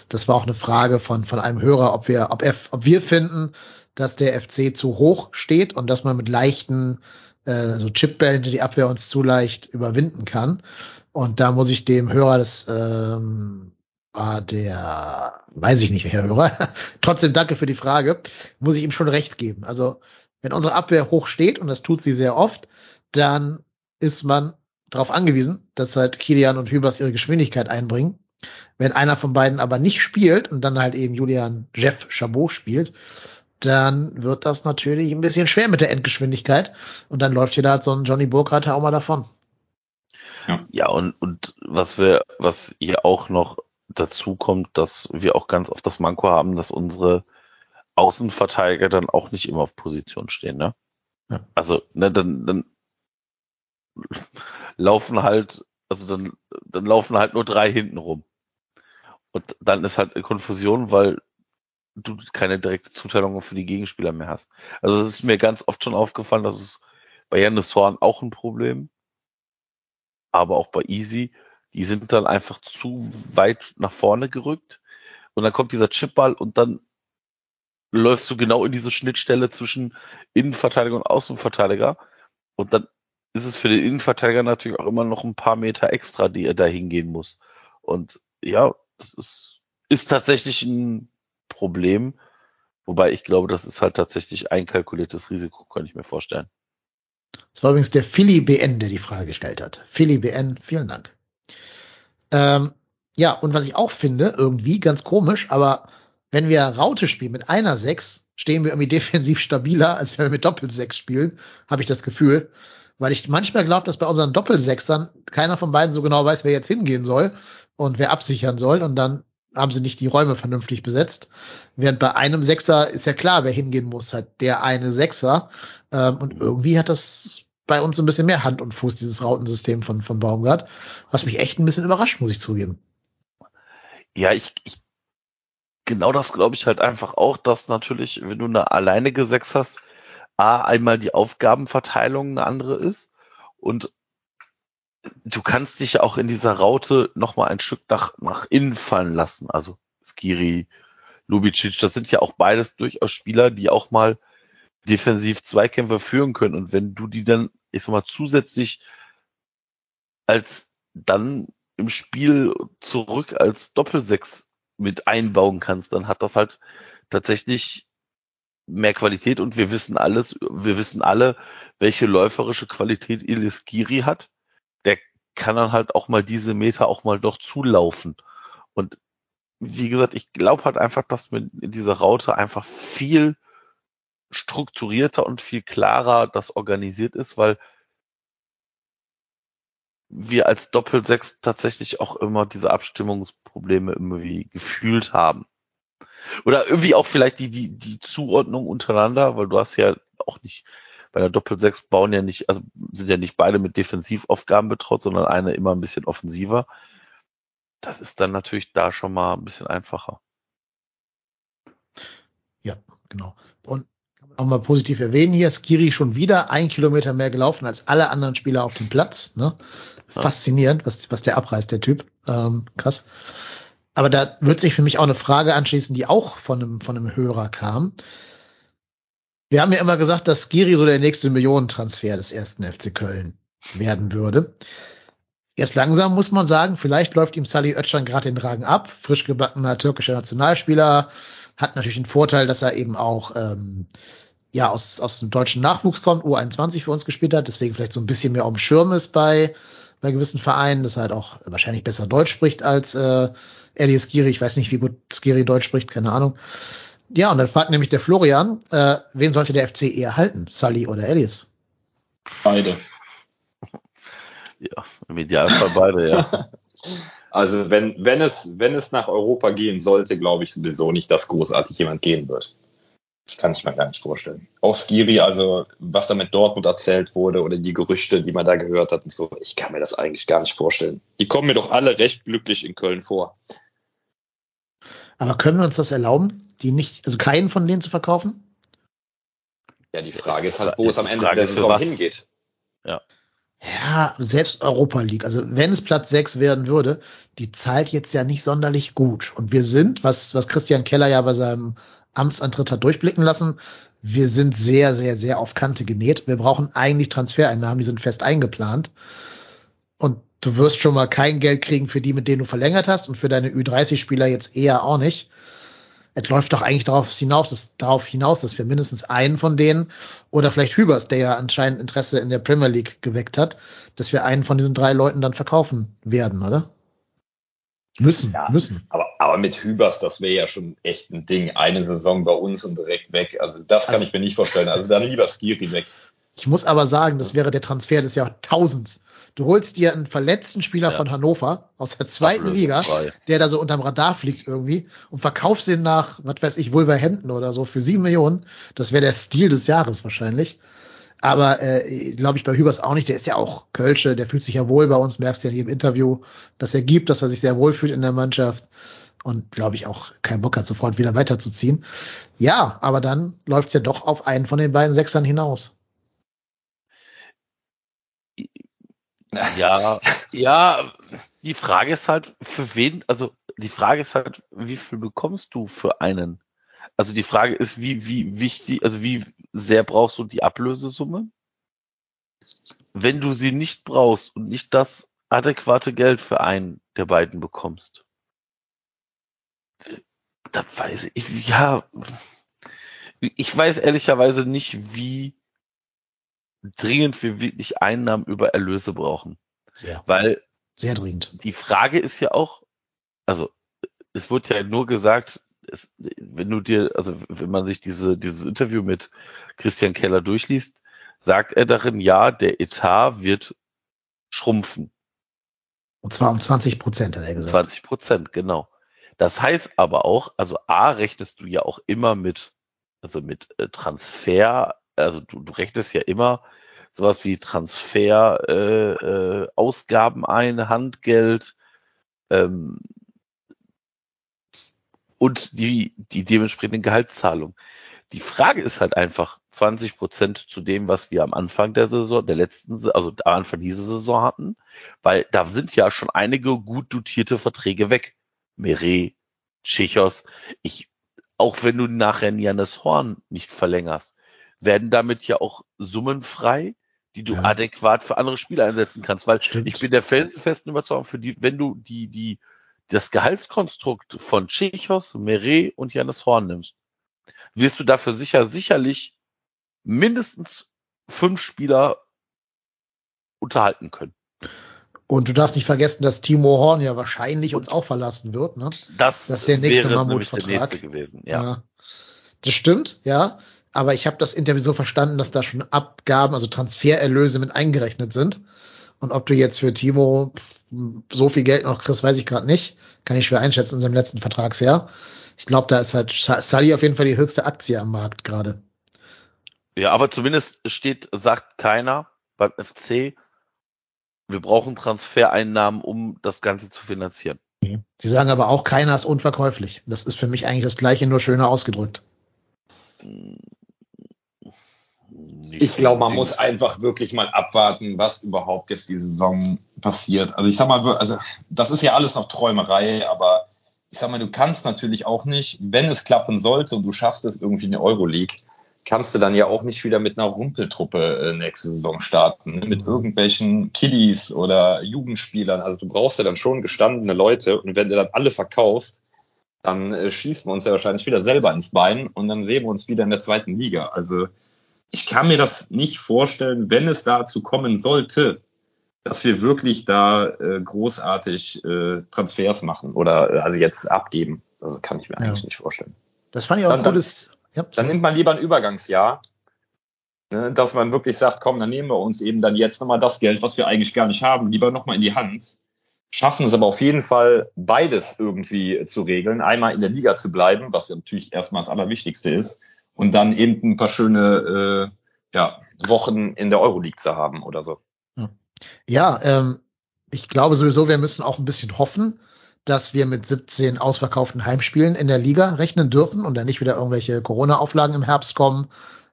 Das war auch eine Frage von, von einem Hörer, ob wir, ob, er, ob wir finden, dass der FC zu hoch steht und dass man mit leichten äh, so Chipbällen die Abwehr uns zu leicht überwinden kann. Und da muss ich dem Hörer das ähm, war der, weiß ich nicht, welcher Hörer. Trotzdem danke für die Frage. Muss ich ihm schon recht geben. Also, wenn unsere Abwehr hoch steht, und das tut sie sehr oft, dann ist man darauf angewiesen, dass halt Kilian und Hübers ihre Geschwindigkeit einbringen. Wenn einer von beiden aber nicht spielt und dann halt eben Julian Jeff Chabot spielt, dann wird das natürlich ein bisschen schwer mit der Endgeschwindigkeit. Und dann läuft hier da halt so ein Johnny Burkhardt auch mal davon. Ja, ja und, und was wir, was hier auch noch dazu kommt, dass wir auch ganz oft das Manko haben, dass unsere Außenverteidiger dann auch nicht immer auf Position stehen. Ne? Ja. Also ne, dann, dann laufen halt, also dann, dann laufen halt nur drei hinten rum. Und dann ist halt eine Konfusion, weil du keine direkte Zuteilung für die Gegenspieler mehr hast. Also es ist mir ganz oft schon aufgefallen, dass es bei Janis Horn auch ein Problem, aber auch bei Easy die sind dann einfach zu weit nach vorne gerückt. Und dann kommt dieser Chipball und dann läufst du genau in diese Schnittstelle zwischen Innenverteidiger und Außenverteidiger. Und dann ist es für den Innenverteidiger natürlich auch immer noch ein paar Meter extra, die er da hingehen muss. Und ja, das ist, ist tatsächlich ein Problem. Wobei ich glaube, das ist halt tatsächlich einkalkuliertes Risiko, kann ich mir vorstellen. Das war übrigens der Philly BN, der die Frage gestellt hat. Philly BN, vielen Dank. Ähm, ja, und was ich auch finde, irgendwie ganz komisch, aber wenn wir Raute spielen mit einer Sechs, stehen wir irgendwie defensiv stabiler, als wenn wir mit Doppelsechs spielen, habe ich das Gefühl. Weil ich manchmal glaube, dass bei unseren Doppelsechsern keiner von beiden so genau weiß, wer jetzt hingehen soll und wer absichern soll. Und dann haben sie nicht die Räume vernünftig besetzt. Während bei einem Sechser ist ja klar, wer hingehen muss, halt der eine Sechser. Ähm, und irgendwie hat das bei uns ein bisschen mehr Hand und Fuß, dieses Rautensystem von, von Baumgart, was mich echt ein bisschen überrascht, muss ich zugeben. Ja, ich, ich genau das glaube ich halt einfach auch, dass natürlich, wenn du eine alleinige Sechs hast, A, einmal die Aufgabenverteilung eine andere ist und du kannst dich ja auch in dieser Raute nochmal ein Stück nach, nach innen fallen lassen. Also Skiri, Lubicic, das sind ja auch beides durchaus Spieler, die auch mal defensiv Zweikämpfe führen können. Und wenn du die dann ich sag mal, zusätzlich als dann im Spiel zurück als Doppelsechs mit einbauen kannst, dann hat das halt tatsächlich mehr Qualität und wir wissen alles, wir wissen alle, welche läuferische Qualität Ilis Giri hat. Der kann dann halt auch mal diese Meter auch mal doch zulaufen. Und wie gesagt, ich glaube halt einfach, dass wir in dieser Raute einfach viel strukturierter und viel klarer das organisiert ist, weil wir als Doppelsechs tatsächlich auch immer diese Abstimmungsprobleme irgendwie gefühlt haben. Oder irgendwie auch vielleicht die, die, die Zuordnung untereinander, weil du hast ja auch nicht, bei der Doppelsechs bauen ja nicht, also sind ja nicht beide mit Defensivaufgaben betraut, sondern eine immer ein bisschen offensiver. Das ist dann natürlich da schon mal ein bisschen einfacher. Ja, genau. Und auch mal positiv erwähnen hier, Skiri schon wieder ein Kilometer mehr gelaufen als alle anderen Spieler auf dem Platz. Ne? Faszinierend, was, was der abreißt, der Typ. Ähm, krass. Aber da wird sich für mich auch eine Frage anschließen, die auch von einem, von einem Hörer kam. Wir haben ja immer gesagt, dass Skiri so der nächste Millionentransfer des ersten FC Köln werden würde. Jetzt langsam muss man sagen, vielleicht läuft ihm Sally Özcan gerade den Rang ab. Frisch gebackener türkischer Nationalspieler hat natürlich den Vorteil, dass er eben auch ähm, ja aus, aus dem deutschen Nachwuchs kommt, U21 für uns gespielt hat, deswegen vielleicht so ein bisschen mehr auf dem Schirm ist bei, bei gewissen Vereinen, dass er halt auch wahrscheinlich besser Deutsch spricht als äh, Elias Skiri. Ich weiß nicht, wie gut Skiri Deutsch spricht, keine Ahnung. Ja, und dann fragt nämlich der Florian, äh, wen sollte der FC eher halten, Sully oder Elias? Beide. Ja, im Idealfall beide, ja. Also wenn, wenn es, wenn es nach Europa gehen sollte, glaube ich sowieso nicht, dass großartig jemand gehen wird. Das kann ich mir gar nicht vorstellen. Auch Skiri, also was da mit Dortmund erzählt wurde oder die Gerüchte, die man da gehört hat und so, ich kann mir das eigentlich gar nicht vorstellen. Die kommen mir doch alle recht glücklich in Köln vor. Aber können wir uns das erlauben, die nicht, also keinen von denen zu verkaufen? Ja, die Frage ist halt, wo es am Ende der Saison hingeht. Ja. Ja, selbst Europa League, also wenn es Platz 6 werden würde, die zahlt jetzt ja nicht sonderlich gut. Und wir sind, was, was Christian Keller ja bei seinem Amtsantritt hat durchblicken lassen, wir sind sehr, sehr, sehr auf Kante genäht. Wir brauchen eigentlich Transfereinnahmen, die sind fest eingeplant. Und du wirst schon mal kein Geld kriegen für die, mit denen du verlängert hast und für deine Ü30-Spieler jetzt eher auch nicht es läuft doch eigentlich darauf hinaus, dass, darauf hinaus, dass wir mindestens einen von denen oder vielleicht Hübers, der ja anscheinend Interesse in der Premier League geweckt hat, dass wir einen von diesen drei Leuten dann verkaufen werden, oder? Müssen, ja, müssen. Aber, aber mit Hübers, das wäre ja schon echt ein Ding. Eine Saison bei uns und direkt weg. Also das kann also, ich mir nicht vorstellen. Also dann lieber Skiri weg. Ich muss aber sagen, das wäre der Transfer des Jahrtausends. Du holst dir einen verletzten Spieler ja. von Hannover aus der zweiten Liga, frei. der da so unterm Radar fliegt irgendwie und verkaufst ihn nach, was weiß ich, Wolverhampton oder so für sieben Millionen. Das wäre der Stil des Jahres wahrscheinlich. Aber äh, glaube ich bei Hübers auch nicht. Der ist ja auch Kölsche, der fühlt sich ja wohl bei uns, merkst du ja in jedem Interview, dass er gibt, dass er sich sehr wohl fühlt in der Mannschaft und glaube ich auch keinen Bock hat, sofort wieder weiterzuziehen. Ja, aber dann läuft's ja doch auf einen von den beiden Sechsern hinaus. Ja, ja, die Frage ist halt, für wen, also die Frage ist halt, wie viel bekommst du für einen? Also die Frage ist, wie, wie wichtig, also wie sehr brauchst du die Ablösesumme? Wenn du sie nicht brauchst und nicht das adäquate Geld für einen der beiden bekommst, dann weiß ich, ja, ich weiß ehrlicherweise nicht, wie dringend wir wirklich Einnahmen über Erlöse brauchen. Sehr. Weil sehr dringend. Die Frage ist ja auch, also es wird ja nur gesagt, es, wenn du dir, also wenn man sich diese, dieses Interview mit Christian Keller durchliest, sagt er darin, ja, der Etat wird schrumpfen. Und zwar um 20 Prozent, hat er gesagt. 20 Prozent, genau. Das heißt aber auch, also A, rechnest du ja auch immer mit, also mit äh, Transfer also du, du rechnest ja immer sowas wie Transfer, äh, äh, Ausgaben ein, Handgeld ähm, und die, die dementsprechende Gehaltszahlung. Die Frage ist halt einfach 20 Prozent zu dem, was wir am Anfang der Saison, der letzten, also am Anfang dieser Saison hatten, weil da sind ja schon einige gut dotierte Verträge weg. Meret, Chechos, ich, auch wenn du nachher Janis Horn nicht verlängerst, werden damit ja auch Summen frei, die du ja. adäquat für andere Spieler einsetzen kannst. Weil Stimmt. ich bin der felsenfesten Überzeugung, für die, wenn du die, die, das Gehaltskonstrukt von Chechos, Meret und Janis Horn nimmst, wirst du dafür sicher, sicherlich mindestens fünf Spieler unterhalten können. Und du darfst nicht vergessen, dass Timo Horn ja wahrscheinlich und uns auch verlassen wird. Ne? Das, das ist der nächste Mammutvertrag. Gewesen, ja. ja. Das stimmt, ja. Aber ich habe das Interview so verstanden, dass da schon Abgaben, also Transfererlöse mit eingerechnet sind. Und ob du jetzt für Timo so viel Geld noch kriegst, weiß ich gerade nicht. Kann ich schwer einschätzen in seinem letzten Vertragsjahr. Ich glaube, da ist halt Sully auf jeden Fall die höchste Aktie am Markt gerade. Ja, aber zumindest steht, sagt keiner beim FC, wir brauchen Transfereinnahmen, um das Ganze zu finanzieren. Sie sagen aber auch, keiner ist unverkäuflich. Das ist für mich eigentlich das Gleiche, nur schöner ausgedrückt. Ich glaube, man muss einfach wirklich mal abwarten, was überhaupt jetzt die Saison passiert. Also ich sag mal, also das ist ja alles noch Träumerei, aber ich sag mal, du kannst natürlich auch nicht, wenn es klappen sollte und du schaffst es irgendwie in der Euroleague, kannst du dann ja auch nicht wieder mit einer Rumpeltruppe äh, nächste Saison starten, ne? mit irgendwelchen Kiddies oder Jugendspielern. Also du brauchst ja dann schon gestandene Leute und wenn du dann alle verkaufst, dann äh, schießen wir uns ja wahrscheinlich wieder selber ins Bein und dann sehen wir uns wieder in der zweiten Liga. Also ich kann mir das nicht vorstellen, wenn es dazu kommen sollte, dass wir wirklich da äh, großartig äh, Transfers machen oder äh, also jetzt abgeben. Das kann ich mir ja. eigentlich nicht vorstellen. Das fand ich auch dann, ein gutes. Ja, dann nimmt man lieber ein Übergangsjahr, ne, dass man wirklich sagt, komm, dann nehmen wir uns eben dann jetzt nochmal das Geld, was wir eigentlich gar nicht haben, lieber nochmal in die Hand. Schaffen es aber auf jeden Fall, beides irgendwie zu regeln. Einmal in der Liga zu bleiben, was natürlich erstmal das Allerwichtigste ist, und dann eben ein paar schöne äh, ja, Wochen in der Euroleague zu haben oder so. Ja, ähm, ich glaube sowieso, wir müssen auch ein bisschen hoffen, dass wir mit 17 ausverkauften Heimspielen in der Liga rechnen dürfen und dann nicht wieder irgendwelche Corona-Auflagen im Herbst kommen,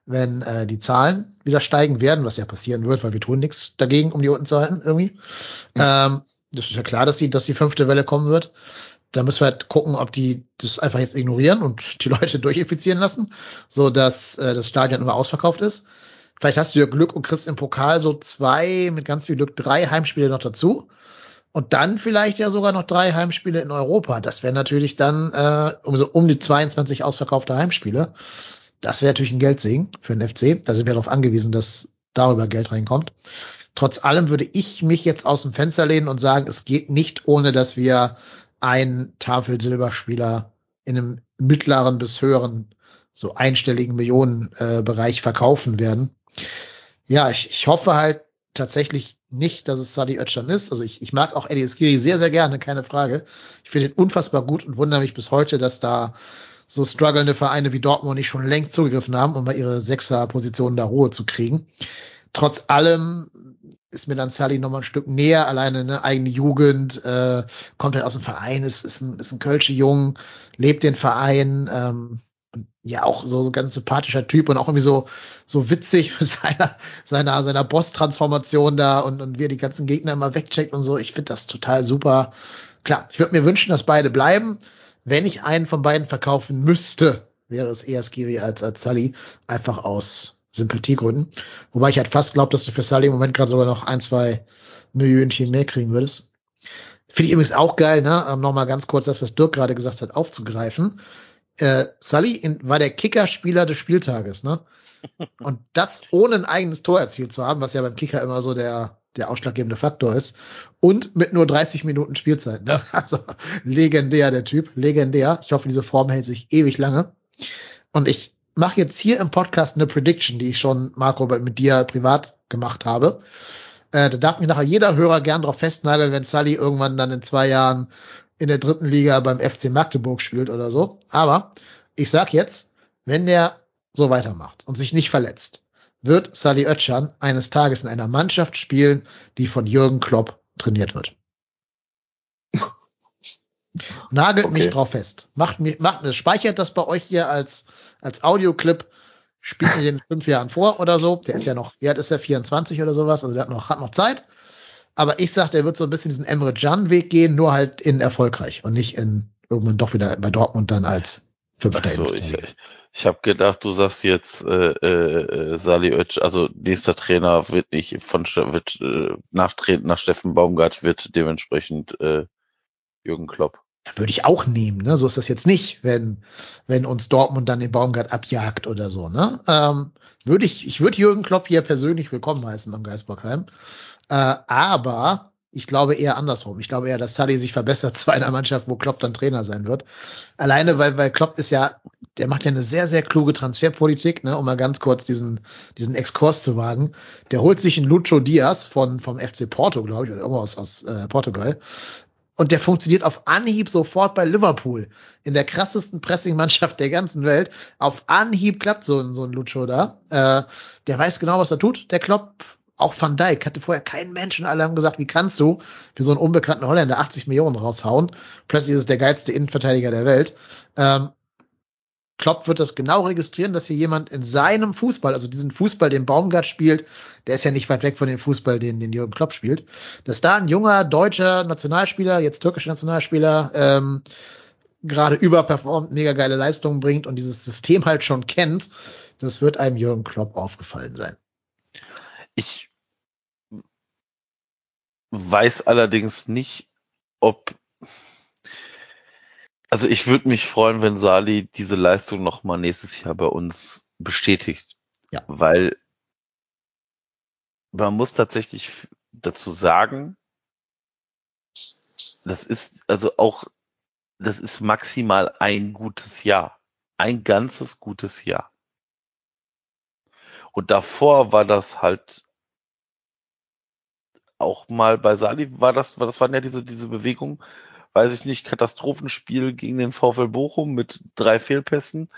wenn äh, die Zahlen wieder steigen werden, was ja passieren wird, weil wir tun nichts dagegen, um die unten zu halten irgendwie. Mhm. Ähm, das ist ja klar, dass die, dass die fünfte Welle kommen wird. Da müssen wir halt gucken, ob die das einfach jetzt ignorieren und die Leute durchinfizieren lassen, so dass äh, das Stadion immer ausverkauft ist. Vielleicht hast du ja Glück und kriegst im Pokal so zwei, mit ganz viel Glück drei Heimspiele noch dazu. Und dann vielleicht ja sogar noch drei Heimspiele in Europa. Das wäre natürlich dann äh, um so um die 22 ausverkaufte Heimspiele. Das wäre natürlich ein Geldsegen für den FC. Da sind wir darauf angewiesen, dass darüber Geld reinkommt. Trotz allem würde ich mich jetzt aus dem Fenster lehnen und sagen, es geht nicht, ohne dass wir einen Tafelsilberspieler in einem mittleren bis höheren, so einstelligen Millionenbereich äh, verkaufen werden. Ja, ich, ich hoffe halt tatsächlich nicht, dass es Sadi Özcan ist. Also ich, ich mag auch Eddie Eskiri sehr, sehr gerne, keine Frage. Ich finde ihn unfassbar gut und wundere mich bis heute, dass da so strugglende Vereine wie Dortmund nicht schon längst zugegriffen haben, um mal ihre Sechser-Positionen da Ruhe zu kriegen. Trotz allem ist mir dann Sally noch mal ein Stück näher, alleine eine eigene Jugend, äh, kommt halt aus dem Verein, ist, ist ein, ist ein Kölsche Jung, lebt den Verein, ähm, ja auch so, so ganz sympathischer Typ und auch irgendwie so so witzig mit seiner seiner seiner Boss-Transformation da und und wie er die ganzen Gegner immer wegcheckt und so. Ich finde das total super. Klar, ich würde mir wünschen, dass beide bleiben. Wenn ich einen von beiden verkaufen müsste, wäre es eher Skiri als als Sully, einfach aus Sympathiegründen. Wobei ich halt fast glaube, dass du für Sully im Moment gerade sogar noch ein zwei Millionchen mehr kriegen würdest. Finde ich übrigens auch geil, ne? Um nochmal ganz kurz das, was Dirk gerade gesagt hat, aufzugreifen äh, Sully in, war der Kickerspieler des Spieltages, ne? Und das ohne ein eigenes Tor erzielt zu haben, was ja beim Kicker immer so der, der ausschlaggebende Faktor ist. Und mit nur 30 Minuten Spielzeit. Ne? Also legendär, der Typ, legendär. Ich hoffe, diese Form hält sich ewig lange. Und ich mache jetzt hier im Podcast eine Prediction, die ich schon, Marco, mit dir privat gemacht habe. Äh, da darf mich nachher jeder Hörer gern drauf festnageln, wenn Sully irgendwann dann in zwei Jahren in der dritten Liga beim FC Magdeburg spielt oder so. Aber ich sag jetzt, wenn der so weitermacht und sich nicht verletzt, wird Sally Oetschan eines Tages in einer Mannschaft spielen, die von Jürgen Klopp trainiert wird. Nagelt okay. mich drauf fest. Macht mir, macht, speichert das bei euch hier als, als Audioclip. Spielt mir den in fünf Jahren vor oder so. Der ist ja noch, alt ist der? 24 oder sowas. Also der hat noch, hat noch Zeit. Aber ich sag, der wird so ein bisschen diesen Emre Can Weg gehen, nur halt in erfolgreich und nicht in irgendwann doch wieder bei Dortmund dann als Fünfter. So, ich, ich habe gedacht, du sagst jetzt äh, äh, Sali Oetsch, also nächster Trainer wird nicht von wird äh, nachtreten nach Steffen Baumgart wird dementsprechend äh, Jürgen Klopp. Würde ich auch nehmen, ne? So ist das jetzt nicht, wenn wenn uns Dortmund dann den Baumgart abjagt oder so, ne? Ähm, würde ich, ich würde Jürgen Klopp hier persönlich willkommen heißen am Geisbockheim. Äh, aber Ich glaube eher andersrum. Ich glaube eher, dass Sully sich verbessert zu einer Mannschaft, wo Klopp dann Trainer sein wird. Alleine, weil, weil Klopp ist ja, der macht ja eine sehr, sehr kluge Transferpolitik, ne, um mal ganz kurz diesen, diesen Exkurs zu wagen. Der holt sich einen Lucho Diaz von, vom FC Porto, glaube ich, oder irgendwas aus äh, Portugal. Und der funktioniert auf Anhieb sofort bei Liverpool. In der krassesten Pressing-Mannschaft der ganzen Welt. Auf Anhieb klappt so ein, so ein Lucho da. Äh, der weiß genau, was er tut. Der Klopp, auch Van Dijk, hatte vorher keinen Menschen. Alle haben gesagt, wie kannst du für so einen unbekannten Holländer 80 Millionen raushauen? Plötzlich ist es der geilste Innenverteidiger der Welt. Ähm, Klopp wird das genau registrieren, dass hier jemand in seinem Fußball, also diesen Fußball, den Baumgart spielt, der ist ja nicht weit weg von dem Fußball, den, den Jürgen Klopp spielt, dass da ein junger deutscher Nationalspieler, jetzt türkischer Nationalspieler, ähm, gerade überperformt, mega geile Leistungen bringt und dieses System halt schon kennt, das wird einem Jürgen Klopp aufgefallen sein. Ich weiß allerdings nicht, ob also ich würde mich freuen, wenn Sali diese Leistung noch mal nächstes Jahr bei uns bestätigt. Ja. Weil man muss tatsächlich dazu sagen, das ist also auch, das ist maximal ein gutes Jahr. Ein ganzes gutes Jahr. Und davor war das halt auch mal bei Sali war das, das waren ja diese, diese Bewegungen, weiß ich nicht, Katastrophenspiel gegen den VfL Bochum mit drei Fehlpässen,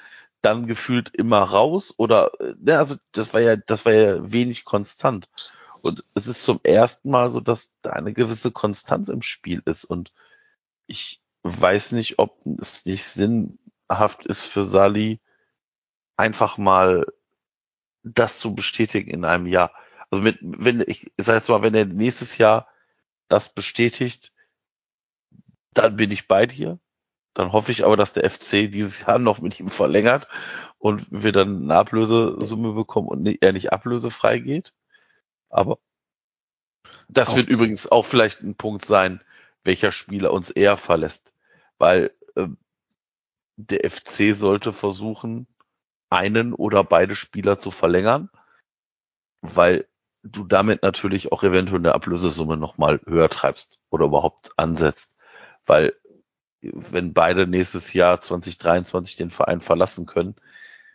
dann gefühlt immer raus oder, ne, also das war ja, das war ja wenig konstant. Und es ist zum ersten Mal so, dass da eine gewisse Konstanz im Spiel ist und ich weiß nicht, ob es nicht sinnhaft ist für Sali, einfach mal das zu bestätigen in einem Jahr. Also mit, wenn ich, ich sag jetzt mal, wenn er nächstes Jahr das bestätigt, dann bin ich bei dir. Dann hoffe ich aber, dass der FC dieses Jahr noch mit ihm verlängert und wir dann eine Ablösesumme bekommen und er nicht ablösefrei geht. Aber das auch. wird übrigens auch vielleicht ein Punkt sein, welcher Spieler uns eher verlässt. Weil äh, der FC sollte versuchen, einen oder beide Spieler zu verlängern, weil du damit natürlich auch eventuell eine Ablösesumme nochmal höher treibst oder überhaupt ansetzt weil wenn beide nächstes Jahr 2023 den Verein verlassen können,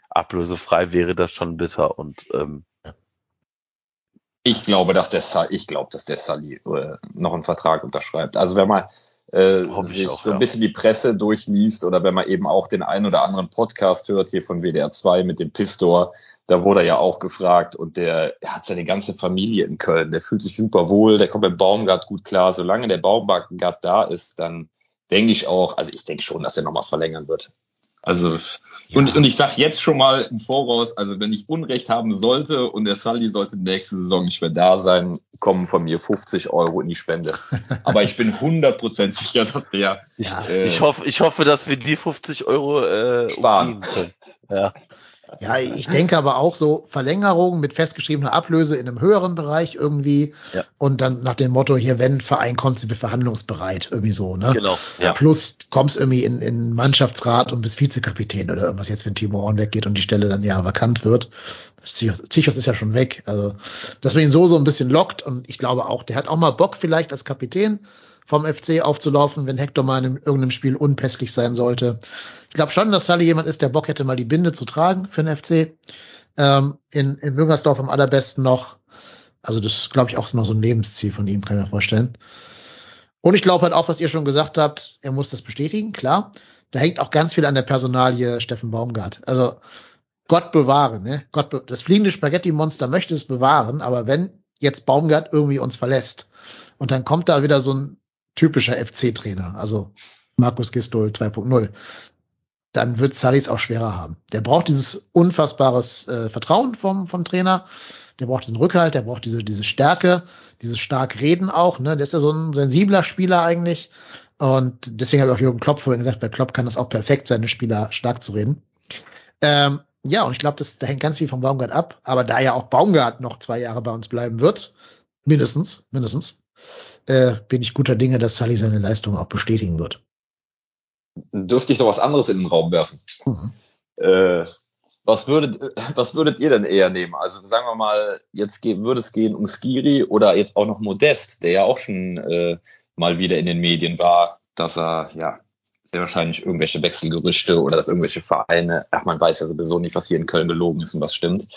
ablösefrei wäre das schon bitter und ähm, ich glaube, dass der ich glaube, dass der Sally äh, noch einen Vertrag unterschreibt. Also wenn man äh, sich auch, so ein ja. bisschen die Presse durchliest oder wenn man eben auch den einen oder anderen Podcast hört hier von WDR 2 mit dem Pistor, da wurde er ja auch gefragt und der, der hat seine ganze Familie in Köln, der fühlt sich super wohl, der kommt mit Baumgart gut klar. Solange der Baumgart da ist, dann denke ich auch, also ich denke schon, dass er nochmal verlängern wird. Also, ja. und, und ich sage jetzt schon mal im Voraus, also wenn ich Unrecht haben sollte und der Sully sollte nächste Saison nicht mehr da sein, kommen von mir 50 Euro in die Spende. Aber ich bin 100% sicher, dass der. Ja. Äh, ich, hoffe, ich hoffe, dass wir die 50 Euro äh, sparen können. Ja. Ja, ich denke aber auch so Verlängerung mit festgeschriebener Ablöse in einem höheren Bereich irgendwie ja. und dann nach dem Motto hier, wenn Verein kommst du verhandlungsbereit, irgendwie so, ne? Genau. Ja. Plus kommst irgendwie in, in Mannschaftsrat und bist Vizekapitän oder irgendwas jetzt, wenn Timo Horn weggeht und die Stelle dann ja vakant wird. Zichos ist ja schon weg. Also, dass man ihn so so ein bisschen lockt und ich glaube auch, der hat auch mal Bock vielleicht als Kapitän vom FC aufzulaufen, wenn Hector mal in irgendeinem Spiel unpässlich sein sollte. Ich glaube schon, dass Sully jemand ist, der Bock hätte, mal die Binde zu tragen für den FC. Ähm, in, in Müngersdorf am allerbesten noch. Also das glaube ich auch noch so ein Lebensziel von ihm, kann ich mir vorstellen. Und ich glaube halt auch, was ihr schon gesagt habt, er muss das bestätigen, klar. Da hängt auch ganz viel an der Personalie Steffen Baumgart. Also Gott bewahre, ne? Gott be das fliegende Spaghetti-Monster möchte es bewahren, aber wenn jetzt Baumgart irgendwie uns verlässt und dann kommt da wieder so ein typischer FC-Trainer, also Markus Gistol 2.0, dann wird Salis auch schwerer haben. Der braucht dieses unfassbares äh, Vertrauen vom, vom Trainer, der braucht diesen Rückhalt, der braucht diese, diese Stärke, dieses stark Reden auch, ne? Der ist ja so ein sensibler Spieler eigentlich. Und deswegen habe ich auch Jürgen Klopp vorhin gesagt, bei Klopp kann das auch perfekt, seine Spieler stark zu reden. Ähm, ja, und ich glaube, das da hängt ganz viel vom Baumgart ab. Aber da ja auch Baumgart noch zwei Jahre bei uns bleiben wird, mindestens, mindestens, äh, bin ich guter Dinge, dass Sully seine Leistung auch bestätigen wird. Dürfte ich noch was anderes in den Raum werfen? Mhm. Äh, Was würdet, was würdet ihr denn eher nehmen? Also sagen wir mal, jetzt würde es gehen um Skiri oder jetzt auch noch Modest, der ja auch schon äh, mal wieder in den Medien war, dass er ja sehr wahrscheinlich irgendwelche Wechselgerüchte oder dass irgendwelche Vereine, ach man weiß ja sowieso nicht, was hier in Köln gelogen ist und was stimmt.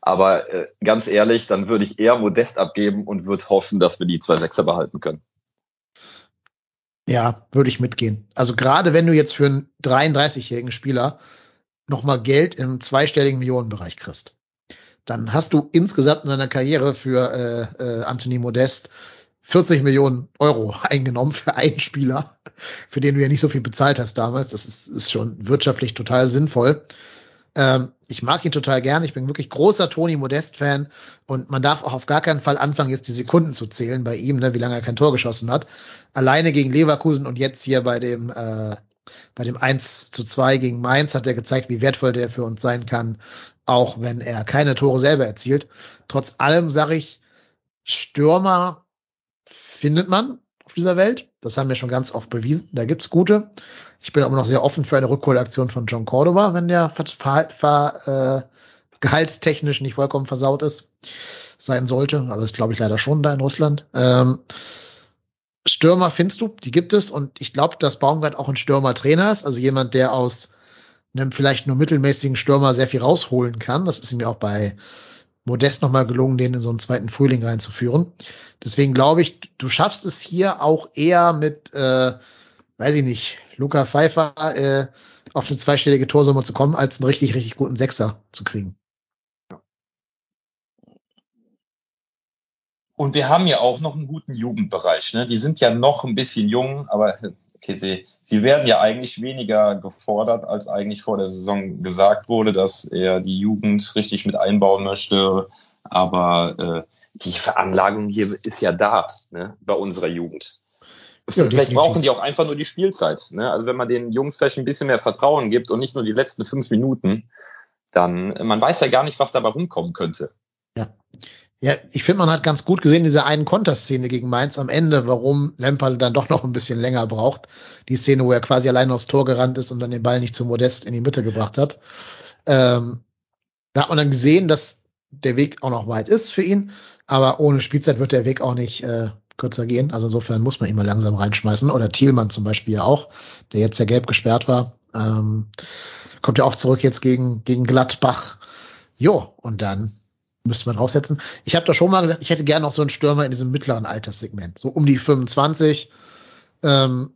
Aber äh, ganz ehrlich, dann würde ich eher Modest abgeben und würde hoffen, dass wir die zwei Sechser behalten können. Ja, würde ich mitgehen. Also gerade wenn du jetzt für einen 33-jährigen Spieler nochmal Geld im zweistelligen Millionenbereich kriegst, dann hast du insgesamt in deiner Karriere für äh, äh, Anthony Modest 40 Millionen Euro eingenommen für einen Spieler, für den du ja nicht so viel bezahlt hast damals. Das ist, ist schon wirtschaftlich total sinnvoll. Ähm, ich mag ihn total gern. Ich bin wirklich großer Toni Modest-Fan und man darf auch auf gar keinen Fall anfangen, jetzt die Sekunden zu zählen bei ihm, ne, wie lange er kein Tor geschossen hat. Alleine gegen Leverkusen und jetzt hier bei dem äh, bei dem 1 zu 2 gegen Mainz hat er gezeigt, wie wertvoll der für uns sein kann, auch wenn er keine Tore selber erzielt. Trotz allem sage ich, Stürmer findet man auf dieser Welt. Das haben wir schon ganz oft bewiesen. Da gibt's gute. Ich bin aber noch sehr offen für eine Rückholaktion von John Cordova, wenn der ver ver äh, gehaltstechnisch nicht vollkommen versaut ist, sein sollte. Aber das glaube ich leider schon da in Russland. Ähm, Stürmer findest du, die gibt es. Und ich glaube, dass Baumgart auch ein Stürmer-Trainer ist. Also jemand, der aus einem vielleicht nur mittelmäßigen Stürmer sehr viel rausholen kann. Das ist ihm ja auch bei Modest nochmal gelungen, den in so einen zweiten Frühling reinzuführen. Deswegen glaube ich, du schaffst es hier auch eher mit, äh, weiß ich nicht, Luca Pfeiffer äh, auf eine zweistellige Torsumme zu kommen, als einen richtig, richtig guten Sechser zu kriegen. Und wir haben ja auch noch einen guten Jugendbereich. Ne? Die sind ja noch ein bisschen jung, aber okay, sie, sie werden ja eigentlich weniger gefordert, als eigentlich vor der Saison gesagt wurde, dass er die Jugend richtig mit einbauen möchte. Aber äh, die Veranlagung hier ist ja da, ne, bei unserer Jugend. Ja, vielleicht brauchen die auch einfach nur die Spielzeit. Ne? Also wenn man den Jungs vielleicht ein bisschen mehr Vertrauen gibt und nicht nur die letzten fünf Minuten, dann man weiß ja gar nicht, was dabei rumkommen könnte. Ja. Ja, ich finde, man hat ganz gut gesehen, diese einen Konterszene gegen Mainz am Ende, warum Lemperle dann doch noch ein bisschen länger braucht. Die Szene, wo er quasi alleine aufs Tor gerannt ist und dann den Ball nicht zu Modest in die Mitte gebracht hat. Ähm, da hat man dann gesehen, dass der Weg auch noch weit ist für ihn, aber ohne Spielzeit wird der Weg auch nicht äh, kürzer gehen. Also insofern muss man ihn mal langsam reinschmeißen. Oder Thielmann zum Beispiel ja auch, der jetzt ja gelb gesperrt war. Ähm, kommt ja auch zurück jetzt gegen, gegen Gladbach. Jo, und dann müsste man draufsetzen. Ich habe da schon mal gesagt, ich hätte gerne noch so einen Stürmer in diesem mittleren Alterssegment, so um die 25. Ähm,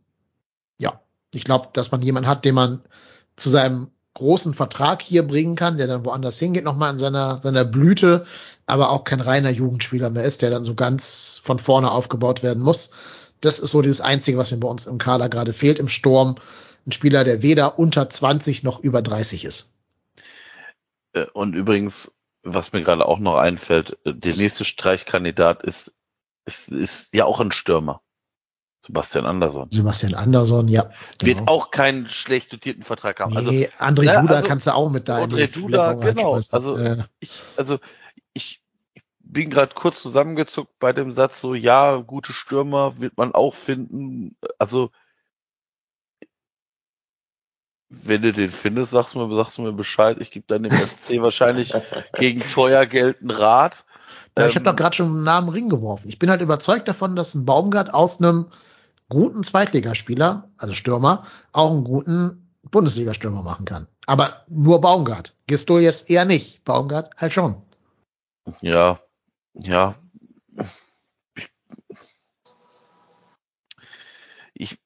ja, ich glaube, dass man jemanden hat, den man zu seinem großen Vertrag hier bringen kann, der dann woanders hingeht, nochmal in seiner, seiner Blüte, aber auch kein reiner Jugendspieler mehr ist, der dann so ganz von vorne aufgebaut werden muss. Das ist so dieses Einzige, was mir bei uns im Kader gerade fehlt, im Sturm. Ein Spieler, der weder unter 20 noch über 30 ist. Äh, und übrigens, was mir gerade auch noch einfällt, äh, der nächste Streichkandidat ist, ist, ist ja auch ein Stürmer. Sebastian Andersson. Sebastian Andersson, ja. Genau. Wird auch keinen schlecht dotierten Vertrag haben. Also, nee, André ja, Duda also, kannst du auch mit deinem. André Duda, genau. Also, äh. ich, also ich, ich bin gerade kurz zusammengezuckt bei dem Satz so, ja, gute Stürmer wird man auch finden. Also wenn du den findest, sagst du mir, sagst du mir Bescheid. Ich gebe dann dem FC wahrscheinlich gegen teuer Geld einen Rat. Ja, ich habe doch gerade schon einen Namen Ring geworfen. Ich bin halt überzeugt davon, dass ein Baumgart aus einem guten Zweitligaspieler, also Stürmer, auch einen guten Bundesliga-Stürmer machen kann. Aber nur Baumgart. Gistol jetzt eher nicht. Baumgart halt schon. Ja, ja. Ich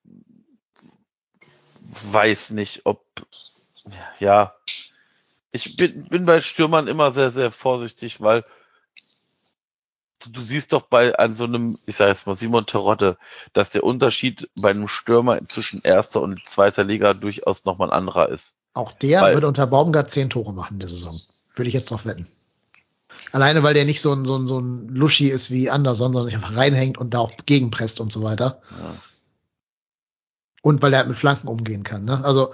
weiß nicht, ob, ja. Ich bin, bin bei Stürmern immer sehr, sehr vorsichtig, weil du siehst doch bei an so einem, ich sage jetzt mal Simon Terodde, dass der Unterschied bei einem Stürmer zwischen erster und zweiter Liga durchaus nochmal ein anderer ist. Auch der weil, würde unter Baumgart zehn Tore machen in der Saison. Würde ich jetzt drauf wetten. Alleine, weil der nicht so ein, so ein, so ein Luschi ist wie Anderson, sondern sich einfach reinhängt und da auch gegenpresst und so weiter. Ja. Und weil er halt mit Flanken umgehen kann. Ne? Also,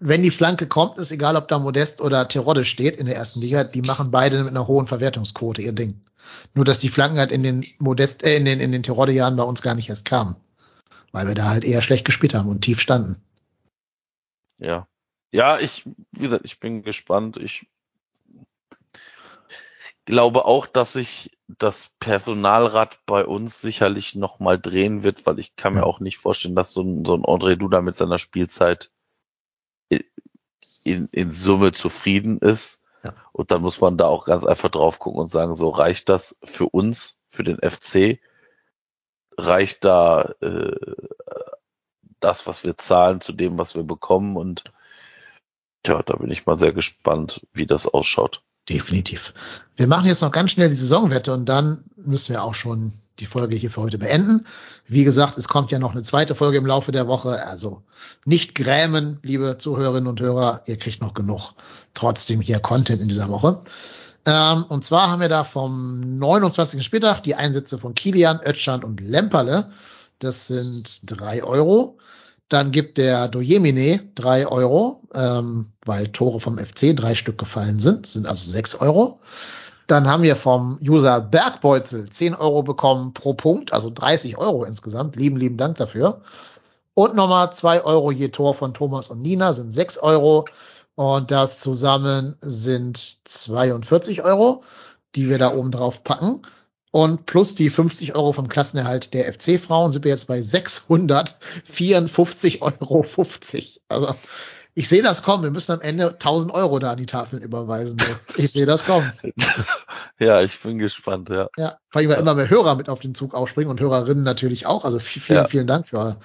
wenn die Flanke kommt, ist egal, ob da Modest oder Terodde steht in der ersten Liga, die machen beide mit einer hohen Verwertungsquote ihr Ding. Nur, dass die Flanken halt in den Modest, äh, in den, in den Terodde-Jahren bei uns gar nicht erst kamen. Weil wir da halt eher schlecht gespielt haben und tief standen. Ja. Ja, ich, wie gesagt, ich bin gespannt. Ich glaube auch, dass sich das Personalrad bei uns sicherlich nochmal drehen wird, weil ich kann mir auch nicht vorstellen, dass so ein, so ein André Duda mit seiner Spielzeit in, in Summe zufrieden ist. Ja. Und dann muss man da auch ganz einfach drauf gucken und sagen, so reicht das für uns, für den FC? Reicht da äh, das, was wir zahlen, zu dem, was wir bekommen? Und ja, da bin ich mal sehr gespannt, wie das ausschaut. Definitiv. Wir machen jetzt noch ganz schnell die Saisonwette und dann müssen wir auch schon die Folge hier für heute beenden. Wie gesagt, es kommt ja noch eine zweite Folge im Laufe der Woche. Also nicht grämen, liebe Zuhörerinnen und Hörer. Ihr kriegt noch genug trotzdem hier Content in dieser Woche. Ähm, und zwar haben wir da vom 29. Spieltag die Einsätze von Kilian, Ötschan und Lemperle. Das sind drei Euro. Dann gibt der Dojemine drei Euro, ähm, weil Tore vom FC drei Stück gefallen sind, das sind also sechs Euro. Dann haben wir vom User Bergbeutel 10 Euro bekommen pro Punkt, also 30 Euro insgesamt. Lieben, lieben Dank dafür. Und nochmal zwei Euro je Tor von Thomas und Nina sind sechs Euro. Und das zusammen sind 42 Euro, die wir da oben drauf packen. Und plus die 50 Euro vom Klassenerhalt der FC-Frauen sind wir jetzt bei 654,50 Euro. Also ich sehe das kommen. Wir müssen am Ende 1000 Euro da an die Tafeln überweisen. Ich sehe das kommen. ja, ich bin gespannt, ja. Ja, vor allem, weil immer mehr Hörer mit auf den Zug aufspringen und Hörerinnen natürlich auch. Also vielen, Ja. vielen Dank für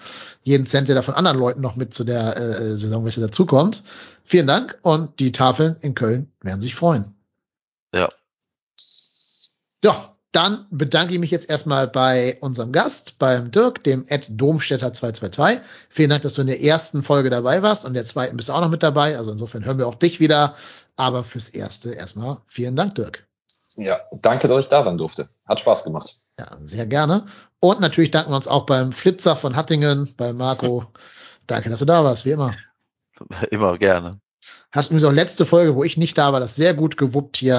jeden Cent, der da von anderen Leuten noch mit zu der äh, Saison, welche dazukommt. Vielen Dank und die Tafeln in Köln werden sich freuen. Ja. Ja, dann bedanke ich mich jetzt erstmal bei unserem Gast, beim Dirk, dem Ed Domstädter 222. Vielen Dank, dass du in der ersten Folge dabei warst und der zweiten bist du auch noch mit dabei. Also insofern hören wir auch dich wieder. Aber fürs Erste erstmal vielen Dank, Dirk. Ja, danke, dass ich da sein durfte. Hat Spaß gemacht. Ja, sehr gerne. Und natürlich danken wir uns auch beim Flitzer von Hattingen, bei Marco. Danke, dass du da warst, wie immer. Immer gerne. Hast übrigens auch letzte Folge, wo ich nicht da war, das sehr gut gewuppt hier,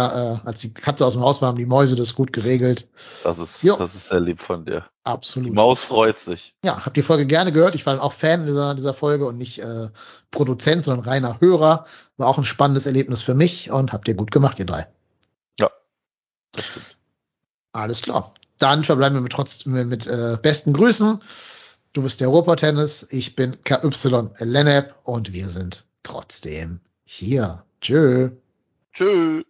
äh, als die Katze aus dem Haus war, haben die Mäuse das gut geregelt. Das ist, Jo. das ist sehr lieb von dir. Die Absolut. Maus freut sich. Ja, hab die Folge gerne gehört. Ich war dann auch Fan dieser, dieser Folge und nicht äh, Produzent, sondern reiner Hörer. War auch ein spannendes Erlebnis für mich und habt ihr gut gemacht, ihr drei. Ja, das stimmt. Alles klar. Dann verbleiben wir mit trotzdem mit äh, besten Grüßen. Du bist der Ruhrpott-Tennis, ich bin KY Lennep und wir sind trotzdem hier. Tschö. Tschüss.